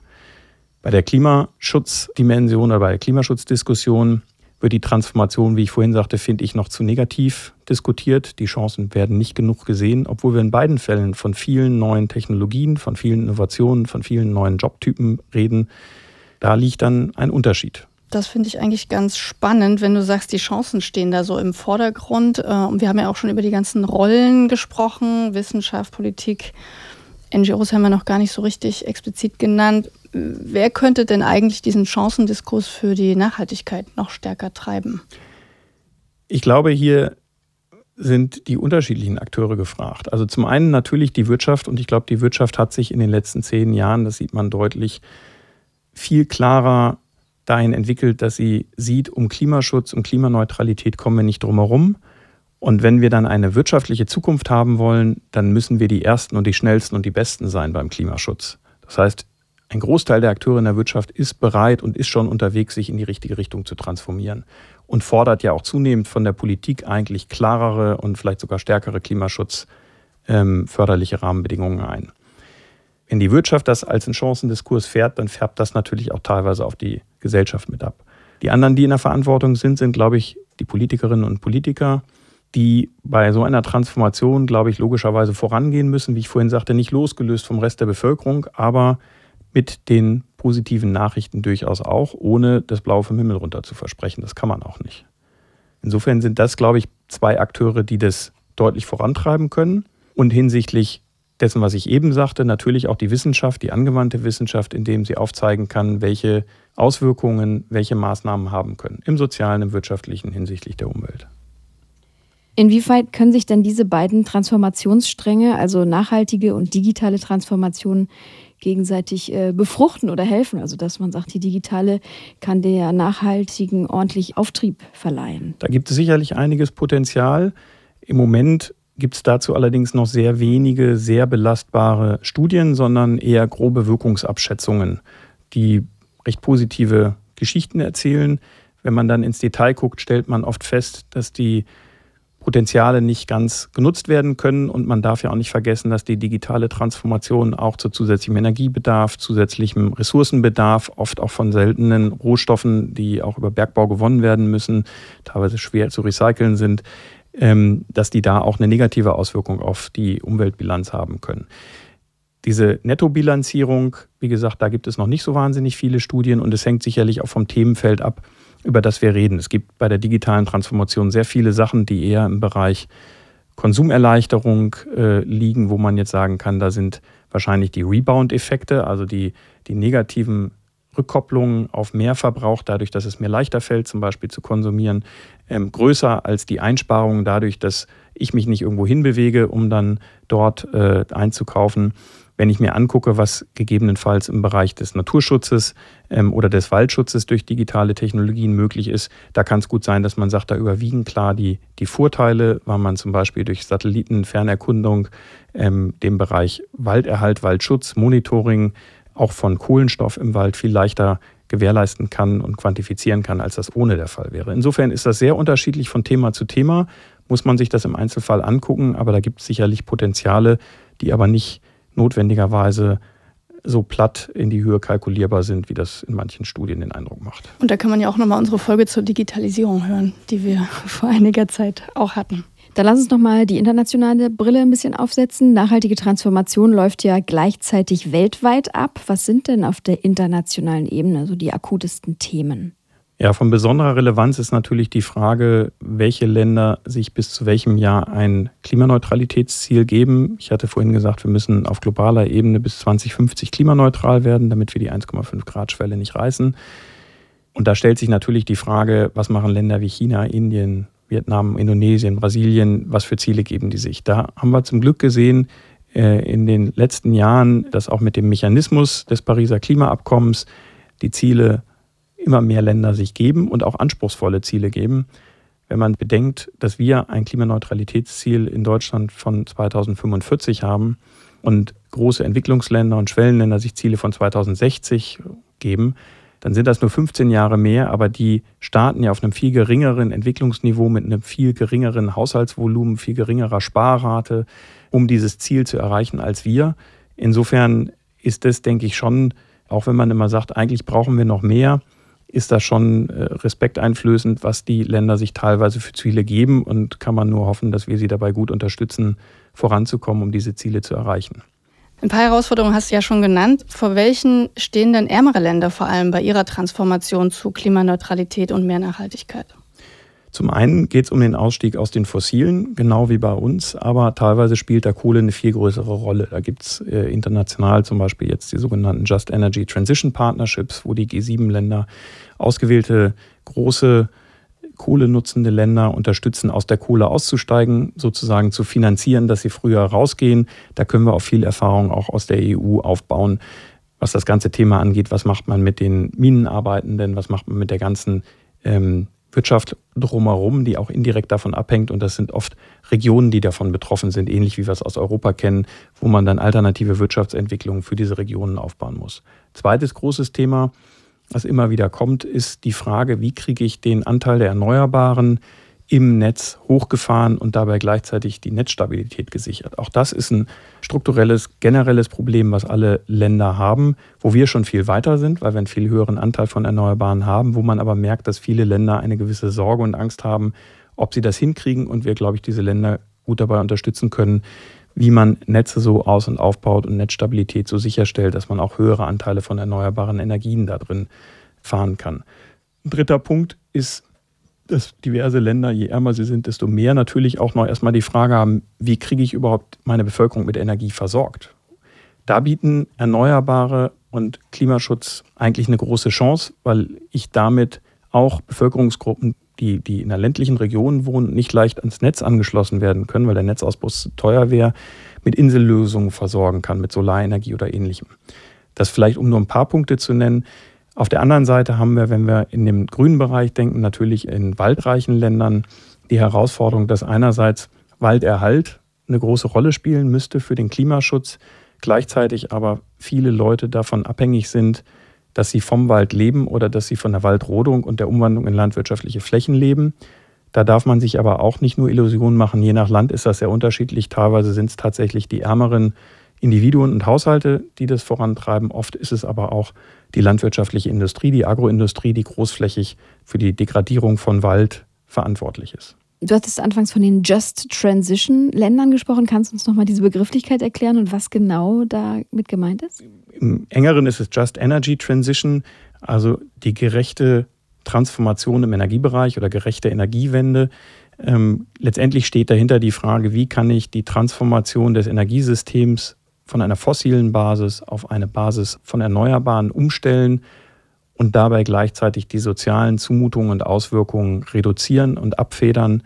Bei der Klimaschutzdimension oder bei der Klimaschutzdiskussion wird die Transformation, wie ich vorhin sagte, finde ich noch zu negativ diskutiert. Die Chancen werden nicht genug gesehen, obwohl wir in beiden Fällen von vielen neuen Technologien, von vielen Innovationen, von vielen neuen Jobtypen reden. Da liegt dann ein Unterschied. Das finde ich eigentlich ganz spannend, wenn du sagst, die Chancen stehen da so im Vordergrund. Äh, und wir haben ja auch schon über die ganzen Rollen gesprochen, Wissenschaft, Politik. NGOs haben wir noch gar nicht so richtig explizit genannt. Wer könnte denn eigentlich diesen Chancendiskurs für die Nachhaltigkeit noch stärker treiben? Ich glaube, hier sind die unterschiedlichen Akteure gefragt. Also zum einen natürlich die Wirtschaft und ich glaube, die Wirtschaft hat sich in den letzten zehn Jahren, das sieht man deutlich, viel klarer dahin entwickelt, dass sie sieht, um Klimaschutz, um Klimaneutralität kommen wir nicht drum herum. Und wenn wir dann eine wirtschaftliche Zukunft haben wollen, dann müssen wir die Ersten und die Schnellsten und die Besten sein beim Klimaschutz. Das heißt, ein Großteil der Akteure in der Wirtschaft ist bereit und ist schon unterwegs, sich in die richtige Richtung zu transformieren und fordert ja auch zunehmend von der Politik eigentlich klarere und vielleicht sogar stärkere klimaschutzförderliche ähm, Rahmenbedingungen ein. Wenn die Wirtschaft das als einen Chancendiskurs fährt, dann färbt das natürlich auch teilweise auf die Gesellschaft mit ab. Die anderen, die in der Verantwortung sind, sind, glaube ich, die Politikerinnen und Politiker, die bei so einer Transformation, glaube ich, logischerweise vorangehen müssen, wie ich vorhin sagte, nicht losgelöst vom Rest der Bevölkerung, aber mit den positiven Nachrichten durchaus auch, ohne das Blaue vom Himmel runter zu versprechen. Das kann man auch nicht. Insofern sind das, glaube ich, zwei Akteure, die das deutlich vorantreiben können. Und hinsichtlich dessen, was ich eben sagte, natürlich auch die Wissenschaft, die angewandte Wissenschaft, indem sie aufzeigen kann, welche Auswirkungen welche Maßnahmen haben können, im sozialen, im wirtschaftlichen hinsichtlich der Umwelt. Inwieweit können sich denn diese beiden Transformationsstränge, also nachhaltige und digitale Transformation, gegenseitig äh, befruchten oder helfen. Also dass man sagt, die digitale kann der nachhaltigen ordentlich Auftrieb verleihen. Da gibt es sicherlich einiges Potenzial. Im Moment gibt es dazu allerdings noch sehr wenige, sehr belastbare Studien, sondern eher grobe Wirkungsabschätzungen, die recht positive Geschichten erzählen. Wenn man dann ins Detail guckt, stellt man oft fest, dass die Potenziale nicht ganz genutzt werden können. Und man darf ja auch nicht vergessen, dass die digitale Transformation auch zu zusätzlichem Energiebedarf, zusätzlichem Ressourcenbedarf, oft auch von seltenen Rohstoffen, die auch über Bergbau gewonnen werden müssen, teilweise schwer zu recyceln sind, ähm, dass die da auch eine negative Auswirkung auf die Umweltbilanz haben können. Diese Nettobilanzierung, wie gesagt, da gibt es noch nicht so wahnsinnig viele Studien und es hängt sicherlich auch vom Themenfeld ab, über das wir reden. Es gibt bei der digitalen Transformation sehr viele Sachen, die eher im Bereich Konsumerleichterung äh, liegen, wo man jetzt sagen kann, da sind wahrscheinlich die Rebound-Effekte, also die, die negativen Rückkopplungen auf Mehrverbrauch, dadurch, dass es mir leichter fällt, zum Beispiel zu konsumieren, ähm, größer als die Einsparungen dadurch, dass ich mich nicht irgendwo hinbewege, um dann dort äh, einzukaufen. Wenn ich mir angucke, was gegebenenfalls im Bereich des Naturschutzes ähm, oder des Waldschutzes durch digitale Technologien möglich ist, da kann es gut sein, dass man sagt, da überwiegen klar die, die Vorteile, weil man zum Beispiel durch Satellitenfernerkundung ähm, den Bereich Walderhalt, Waldschutz, Monitoring auch von Kohlenstoff im Wald viel leichter gewährleisten kann und quantifizieren kann, als das ohne der Fall wäre. Insofern ist das sehr unterschiedlich von Thema zu Thema, muss man sich das im Einzelfall angucken, aber da gibt es sicherlich Potenziale, die aber nicht notwendigerweise so platt in die Höhe kalkulierbar sind, wie das in manchen Studien den Eindruck macht. Und da kann man ja auch nochmal unsere Folge zur Digitalisierung hören, die wir vor einiger Zeit auch hatten. Dann lass uns nochmal die internationale Brille ein bisschen aufsetzen. Nachhaltige Transformation läuft ja gleichzeitig weltweit ab. Was sind denn auf der internationalen Ebene so die akutesten Themen? Ja, von besonderer Relevanz ist natürlich die Frage, welche Länder sich bis zu welchem Jahr ein Klimaneutralitätsziel geben. Ich hatte vorhin gesagt, wir müssen auf globaler Ebene bis 2050 klimaneutral werden, damit wir die 1,5 Grad Schwelle nicht reißen. Und da stellt sich natürlich die Frage, was machen Länder wie China, Indien, Vietnam, Indonesien, Brasilien, was für Ziele geben die sich? Da haben wir zum Glück gesehen äh, in den letzten Jahren, dass auch mit dem Mechanismus des Pariser Klimaabkommens die Ziele immer mehr Länder sich geben und auch anspruchsvolle Ziele geben. Wenn man bedenkt, dass wir ein Klimaneutralitätsziel in Deutschland von 2045 haben und große Entwicklungsländer und Schwellenländer sich Ziele von 2060 geben, dann sind das nur 15 Jahre mehr, aber die starten ja auf einem viel geringeren Entwicklungsniveau mit einem viel geringeren Haushaltsvolumen, viel geringerer Sparrate, um dieses Ziel zu erreichen als wir. Insofern ist das, denke ich, schon, auch wenn man immer sagt, eigentlich brauchen wir noch mehr, ist das schon äh, respekteinflößend, was die Länder sich teilweise für Ziele geben und kann man nur hoffen, dass wir sie dabei gut unterstützen, voranzukommen, um diese Ziele zu erreichen. Ein paar Herausforderungen hast du ja schon genannt. Vor welchen stehen denn ärmere Länder vor allem bei ihrer Transformation zu Klimaneutralität und mehr Nachhaltigkeit? Zum einen geht es um den Ausstieg aus den Fossilen, genau wie bei uns, aber teilweise spielt da Kohle eine viel größere Rolle. Da gibt es äh, international zum Beispiel jetzt die sogenannten Just Energy Transition Partnerships, wo die G7-Länder ausgewählte große kohlenutzende Länder unterstützen, aus der Kohle auszusteigen, sozusagen zu finanzieren, dass sie früher rausgehen. Da können wir auch viel Erfahrung auch aus der EU aufbauen, was das ganze Thema angeht. Was macht man mit den Minenarbeitenden? Was macht man mit der ganzen ähm, Wirtschaft drumherum, die auch indirekt davon abhängt. Und das sind oft Regionen, die davon betroffen sind, ähnlich wie wir es aus Europa kennen, wo man dann alternative Wirtschaftsentwicklungen für diese Regionen aufbauen muss. Zweites großes Thema, was immer wieder kommt, ist die Frage, wie kriege ich den Anteil der Erneuerbaren im Netz hochgefahren und dabei gleichzeitig die Netzstabilität gesichert. Auch das ist ein strukturelles, generelles Problem, was alle Länder haben, wo wir schon viel weiter sind, weil wir einen viel höheren Anteil von Erneuerbaren haben, wo man aber merkt, dass viele Länder eine gewisse Sorge und Angst haben, ob sie das hinkriegen und wir, glaube ich, diese Länder gut dabei unterstützen können, wie man Netze so aus- und aufbaut und Netzstabilität so sicherstellt, dass man auch höhere Anteile von erneuerbaren Energien da drin fahren kann. Ein dritter Punkt ist dass diverse Länder, je ärmer sie sind, desto mehr natürlich auch noch erstmal die Frage haben, wie kriege ich überhaupt meine Bevölkerung mit Energie versorgt? Da bieten Erneuerbare und Klimaschutz eigentlich eine große Chance, weil ich damit auch Bevölkerungsgruppen, die, die in einer ländlichen Region wohnen, nicht leicht ans Netz angeschlossen werden können, weil der Netzausbau teuer wäre, mit Insellösungen versorgen kann, mit Solarenergie oder ähnlichem. Das vielleicht, um nur ein paar Punkte zu nennen, auf der anderen Seite haben wir, wenn wir in dem grünen Bereich denken, natürlich in waldreichen Ländern die Herausforderung, dass einerseits Walderhalt eine große Rolle spielen müsste für den Klimaschutz, gleichzeitig aber viele Leute davon abhängig sind, dass sie vom Wald leben oder dass sie von der Waldrodung und der Umwandlung in landwirtschaftliche Flächen leben. Da darf man sich aber auch nicht nur Illusionen machen. Je nach Land ist das sehr unterschiedlich. Teilweise sind es tatsächlich die ärmeren Individuen und Haushalte, die das vorantreiben. Oft ist es aber auch die landwirtschaftliche Industrie, die Agroindustrie, die großflächig für die Degradierung von Wald verantwortlich ist. Du hattest anfangs von den Just Transition Ländern gesprochen. Kannst du uns nochmal diese Begrifflichkeit erklären und was genau damit gemeint ist? Im engeren ist es Just Energy Transition, also die gerechte Transformation im Energiebereich oder gerechte Energiewende. Ähm, letztendlich steht dahinter die Frage, wie kann ich die Transformation des Energiesystems von einer fossilen Basis auf eine Basis von Erneuerbaren umstellen und dabei gleichzeitig die sozialen Zumutungen und Auswirkungen reduzieren und abfedern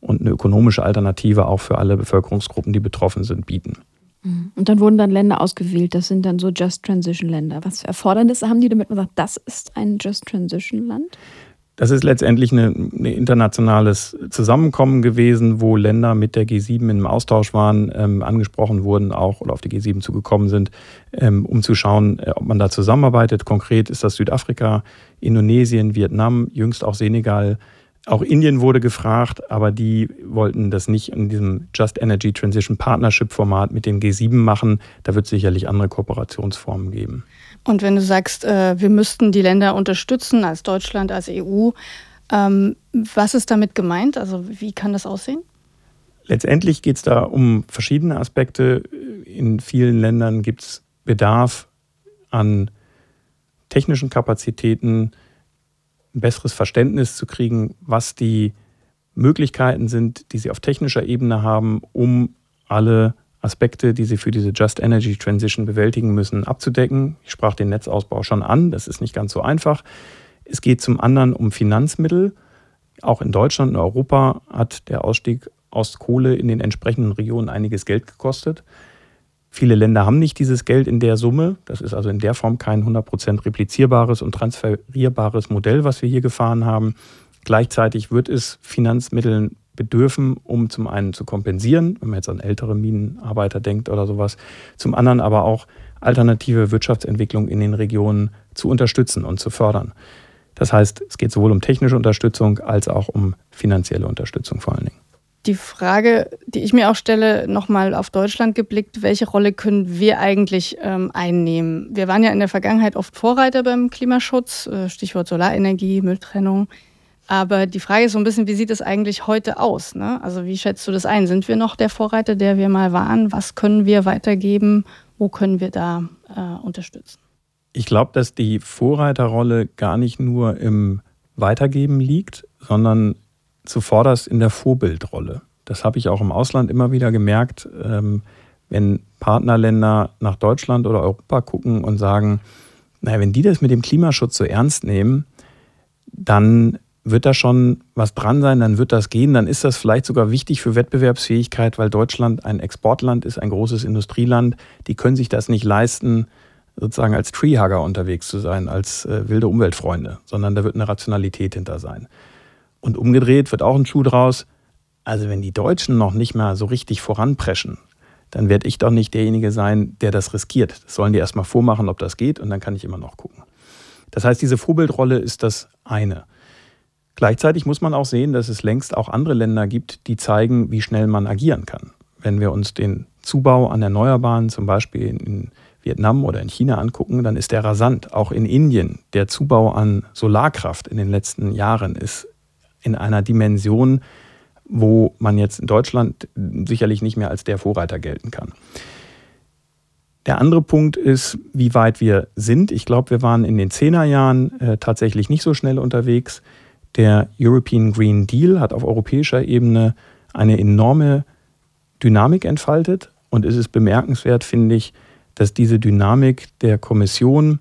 und eine ökonomische Alternative auch für alle Bevölkerungsgruppen, die betroffen sind, bieten. Mhm. Und dann wurden dann Länder ausgewählt, das sind dann so Just Transition Länder. Was für Erfordernisse haben die, damit man sagt, das ist ein Just Transition Land? Das ist letztendlich ein internationales Zusammenkommen gewesen, wo Länder mit der G7 im Austausch waren, ähm, angesprochen wurden auch oder auf die G7 zugekommen sind, ähm, um zu schauen, äh, ob man da zusammenarbeitet. Konkret ist das Südafrika, Indonesien, Vietnam, jüngst auch Senegal. Auch Indien wurde gefragt, aber die wollten das nicht in diesem Just Energy Transition Partnership Format mit den G7 machen. Da wird es sicherlich andere Kooperationsformen geben. Und wenn du sagst, äh, wir müssten die Länder unterstützen, als Deutschland, als EU, ähm, was ist damit gemeint? Also wie kann das aussehen? Letztendlich geht es da um verschiedene Aspekte. In vielen Ländern gibt es Bedarf an technischen Kapazitäten, ein besseres Verständnis zu kriegen, was die Möglichkeiten sind, die sie auf technischer Ebene haben, um alle Aspekte, die sie für diese Just Energy Transition bewältigen müssen, abzudecken. Ich sprach den Netzausbau schon an, das ist nicht ganz so einfach. Es geht zum anderen um Finanzmittel. Auch in Deutschland und Europa hat der Ausstieg aus Kohle in den entsprechenden Regionen einiges Geld gekostet. Viele Länder haben nicht dieses Geld in der Summe. Das ist also in der Form kein 100% replizierbares und transferierbares Modell, was wir hier gefahren haben. Gleichzeitig wird es Finanzmitteln bedürfen, um zum einen zu kompensieren, wenn man jetzt an ältere Minenarbeiter denkt oder sowas, zum anderen aber auch alternative Wirtschaftsentwicklung in den Regionen zu unterstützen und zu fördern. Das heißt, es geht sowohl um technische Unterstützung als auch um finanzielle Unterstützung vor allen Dingen. Die Frage, die ich mir auch stelle, nochmal auf Deutschland geblickt, welche Rolle können wir eigentlich ähm, einnehmen? Wir waren ja in der Vergangenheit oft Vorreiter beim Klimaschutz, äh, Stichwort Solarenergie, Mülltrennung. Aber die Frage ist so ein bisschen, wie sieht es eigentlich heute aus? Ne? Also wie schätzt du das ein? Sind wir noch der Vorreiter, der wir mal waren? Was können wir weitergeben? Wo können wir da äh, unterstützen? Ich glaube, dass die Vorreiterrolle gar nicht nur im Weitergeben liegt, sondern zuvorderst in der Vorbildrolle. Das habe ich auch im Ausland immer wieder gemerkt, ähm, wenn Partnerländer nach Deutschland oder Europa gucken und sagen, naja, wenn die das mit dem Klimaschutz so ernst nehmen, dann wird da schon was dran sein, dann wird das gehen, dann ist das vielleicht sogar wichtig für Wettbewerbsfähigkeit, weil Deutschland ein Exportland ist, ein großes Industrieland. Die können sich das nicht leisten, sozusagen als Treehugger unterwegs zu sein, als äh, wilde Umweltfreunde, sondern da wird eine Rationalität hinter sein. Und umgedreht wird auch ein Schuh draus. Also wenn die Deutschen noch nicht mal so richtig voranpreschen, dann werde ich doch nicht derjenige sein, der das riskiert. Das sollen die erstmal vormachen, ob das geht, und dann kann ich immer noch gucken. Das heißt, diese Vorbildrolle ist das eine. Gleichzeitig muss man auch sehen, dass es längst auch andere Länder gibt, die zeigen, wie schnell man agieren kann. Wenn wir uns den Zubau an Erneuerbaren zum Beispiel in Vietnam oder in China angucken, dann ist der rasant. Auch in Indien, der Zubau an Solarkraft in den letzten Jahren ist in einer Dimension, wo man jetzt in Deutschland sicherlich nicht mehr als der Vorreiter gelten kann. Der andere Punkt ist, wie weit wir sind. Ich glaube, wir waren in den Zehnerjahren äh, tatsächlich nicht so schnell unterwegs. Der European Green Deal hat auf europäischer Ebene eine enorme Dynamik entfaltet. Und es ist bemerkenswert, finde ich, dass diese Dynamik der Kommission,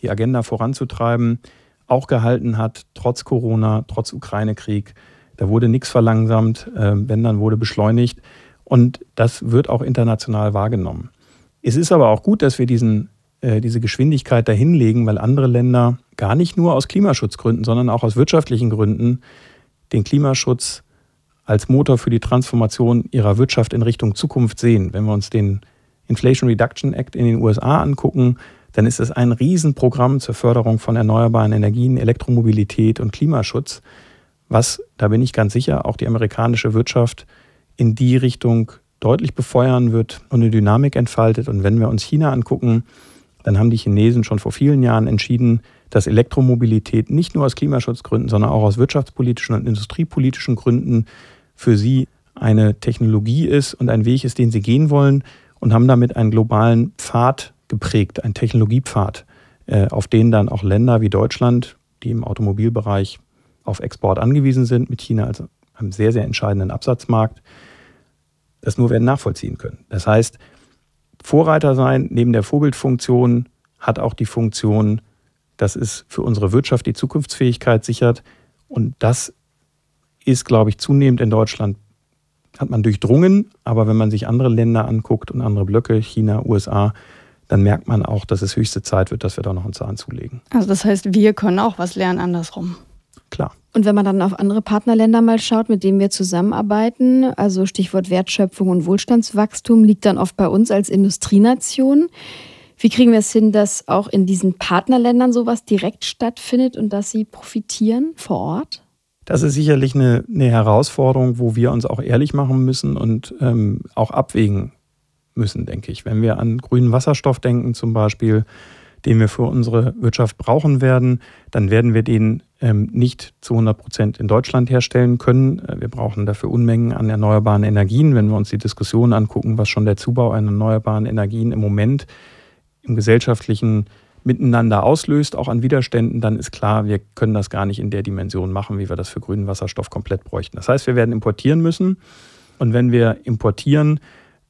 die Agenda voranzutreiben, auch gehalten hat, trotz Corona, trotz Ukraine-Krieg. Da wurde nichts verlangsamt, äh, wenn dann wurde beschleunigt. Und das wird auch international wahrgenommen. Es ist aber auch gut, dass wir diesen, äh, diese Geschwindigkeit dahinlegen, weil andere Länder gar nicht nur aus Klimaschutzgründen, sondern auch aus wirtschaftlichen Gründen den Klimaschutz als Motor für die Transformation ihrer Wirtschaft in Richtung Zukunft sehen. Wenn wir uns den Inflation Reduction Act in den USA angucken, dann ist es ein Riesenprogramm zur Förderung von erneuerbaren Energien, Elektromobilität und Klimaschutz, was, da bin ich ganz sicher, auch die amerikanische Wirtschaft in die Richtung deutlich befeuern wird und eine Dynamik entfaltet. Und wenn wir uns China angucken, dann haben die Chinesen schon vor vielen Jahren entschieden, dass Elektromobilität nicht nur aus Klimaschutzgründen, sondern auch aus wirtschaftspolitischen und industriepolitischen Gründen für sie eine Technologie ist und ein Weg ist, den sie gehen wollen und haben damit einen globalen Pfad geprägt, einen Technologiepfad, äh, auf den dann auch Länder wie Deutschland, die im Automobilbereich auf Export angewiesen sind, mit China als einem sehr, sehr entscheidenden Absatzmarkt, das nur werden nachvollziehen können. Das heißt, Vorreiter sein neben der Vorbildfunktion hat auch die Funktion, dass es für unsere Wirtschaft die Zukunftsfähigkeit sichert. Und das ist, glaube ich, zunehmend in Deutschland, hat man durchdrungen. Aber wenn man sich andere Länder anguckt und andere Blöcke, China, USA, dann merkt man auch, dass es höchste Zeit wird, dass wir da noch einen Zahn zulegen. Also das heißt, wir können auch was lernen andersrum. Klar. Und wenn man dann auf andere Partnerländer mal schaut, mit denen wir zusammenarbeiten, also Stichwort Wertschöpfung und Wohlstandswachstum, liegt dann oft bei uns als Industrienation. Wie kriegen wir es hin, dass auch in diesen Partnerländern sowas direkt stattfindet und dass sie profitieren vor Ort? Das ist sicherlich eine, eine Herausforderung, wo wir uns auch ehrlich machen müssen und ähm, auch abwägen müssen, denke ich. Wenn wir an grünen Wasserstoff denken zum Beispiel, den wir für unsere Wirtschaft brauchen werden, dann werden wir den ähm, nicht zu 100 Prozent in Deutschland herstellen können. Äh, wir brauchen dafür Unmengen an erneuerbaren Energien. Wenn wir uns die Diskussion angucken, was schon der Zubau an erneuerbaren Energien im Moment im gesellschaftlichen miteinander auslöst, auch an Widerständen, dann ist klar, wir können das gar nicht in der Dimension machen, wie wir das für grünen Wasserstoff komplett bräuchten. Das heißt, wir werden importieren müssen. Und wenn wir importieren,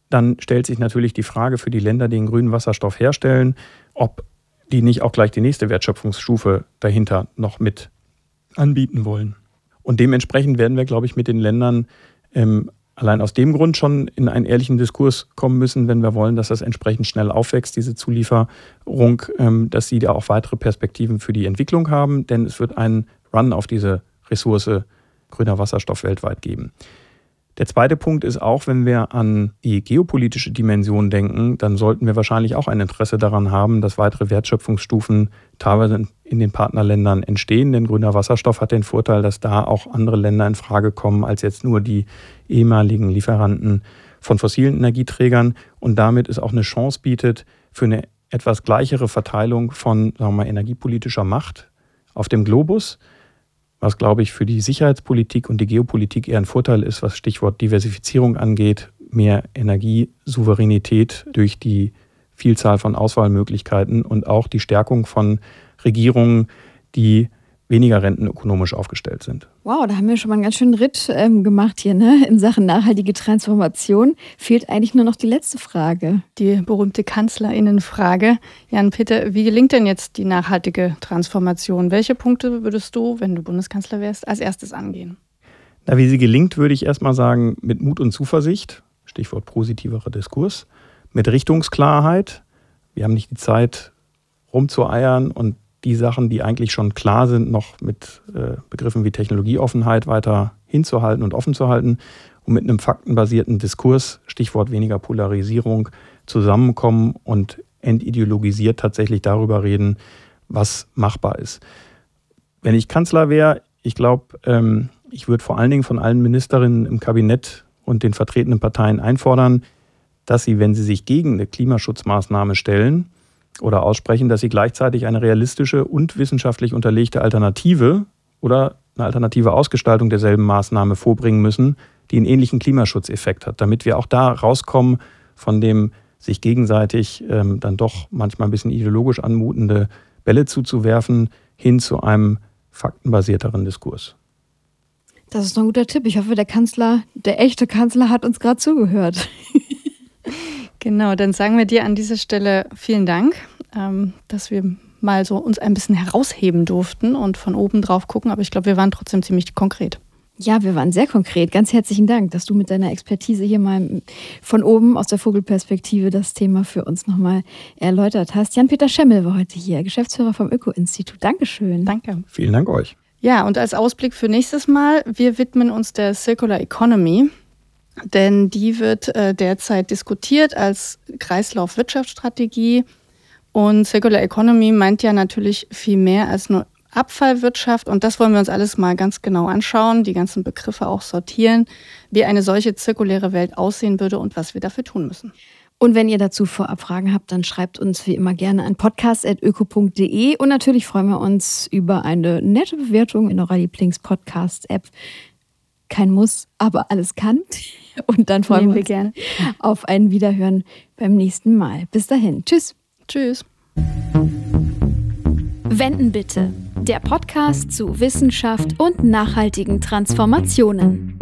dann stellt sich natürlich die Frage für die Länder, die den grünen Wasserstoff herstellen, ob die nicht auch gleich die nächste Wertschöpfungsstufe dahinter noch mit anbieten wollen. Und dementsprechend werden wir, glaube ich, mit den Ländern ähm, allein aus dem Grund schon in einen ehrlichen Diskurs kommen müssen, wenn wir wollen, dass das entsprechend schnell aufwächst, diese Zulieferung, ähm, dass sie da auch weitere Perspektiven für die Entwicklung haben, denn es wird einen Run auf diese Ressource grüner Wasserstoff weltweit geben. Der zweite Punkt ist auch, wenn wir an die geopolitische Dimension denken, dann sollten wir wahrscheinlich auch ein Interesse daran haben, dass weitere Wertschöpfungsstufen teilweise in den Partnerländern entstehen. Denn grüner Wasserstoff hat den Vorteil, dass da auch andere Länder in Frage kommen als jetzt nur die ehemaligen Lieferanten von fossilen Energieträgern und damit es auch eine Chance bietet für eine etwas gleichere Verteilung von sagen wir mal, energiepolitischer Macht auf dem Globus was, glaube ich, für die Sicherheitspolitik und die Geopolitik eher ein Vorteil ist, was Stichwort Diversifizierung angeht, mehr Energiesouveränität durch die Vielzahl von Auswahlmöglichkeiten und auch die Stärkung von Regierungen, die weniger rentenökonomisch aufgestellt sind. Wow, da haben wir schon mal einen ganz schönen Ritt ähm, gemacht hier ne? in Sachen nachhaltige Transformation. Fehlt eigentlich nur noch die letzte Frage. Die berühmte Kanzlerinnenfrage. Jan-Peter, wie gelingt denn jetzt die nachhaltige Transformation? Welche Punkte würdest du, wenn du Bundeskanzler wärst, als erstes angehen? Na, wie sie gelingt, würde ich erstmal sagen, mit Mut und Zuversicht, Stichwort positiverer Diskurs, mit Richtungsklarheit. Wir haben nicht die Zeit, rumzueiern und die Sachen, die eigentlich schon klar sind, noch mit äh, Begriffen wie Technologieoffenheit weiter hinzuhalten und offen zu halten und mit einem faktenbasierten Diskurs, Stichwort weniger Polarisierung, zusammenkommen und entideologisiert tatsächlich darüber reden, was machbar ist. Wenn ich Kanzler wäre, ich glaube, ähm, ich würde vor allen Dingen von allen Ministerinnen im Kabinett und den vertretenen Parteien einfordern, dass sie, wenn sie sich gegen eine Klimaschutzmaßnahme stellen, oder aussprechen, dass sie gleichzeitig eine realistische und wissenschaftlich unterlegte Alternative oder eine alternative Ausgestaltung derselben Maßnahme vorbringen müssen, die einen ähnlichen Klimaschutzeffekt hat, damit wir auch da rauskommen von dem sich gegenseitig ähm, dann doch manchmal ein bisschen ideologisch anmutende Bälle zuzuwerfen, hin zu einem faktenbasierteren Diskurs. Das ist ein guter Tipp. Ich hoffe, der Kanzler, der echte Kanzler hat uns gerade zugehört. Genau, dann sagen wir dir an dieser Stelle vielen Dank, ähm, dass wir mal so uns ein bisschen herausheben durften und von oben drauf gucken. Aber ich glaube, wir waren trotzdem ziemlich konkret. Ja, wir waren sehr konkret. Ganz herzlichen Dank, dass du mit deiner Expertise hier mal von oben aus der Vogelperspektive das Thema für uns nochmal erläutert hast. Jan-Peter Schemmel war heute hier, Geschäftsführer vom Öko-Institut. Dankeschön. Danke. Vielen Dank euch. Ja, und als Ausblick für nächstes Mal, wir widmen uns der Circular Economy denn die wird äh, derzeit diskutiert als Kreislaufwirtschaftsstrategie. Und Circular Economy meint ja natürlich viel mehr als nur Abfallwirtschaft. Und das wollen wir uns alles mal ganz genau anschauen, die ganzen Begriffe auch sortieren, wie eine solche zirkuläre Welt aussehen würde und was wir dafür tun müssen. Und wenn ihr dazu vorab Fragen habt, dann schreibt uns wie immer gerne an podcast.öko.de. Und natürlich freuen wir uns über eine nette Bewertung in eurer Lieblings-Podcast-App kein Muss, aber alles kann. Und dann freuen wir uns gerne. auf ein Wiederhören beim nächsten Mal. Bis dahin. Tschüss. Tschüss. Wenden bitte. Der Podcast zu Wissenschaft und nachhaltigen Transformationen.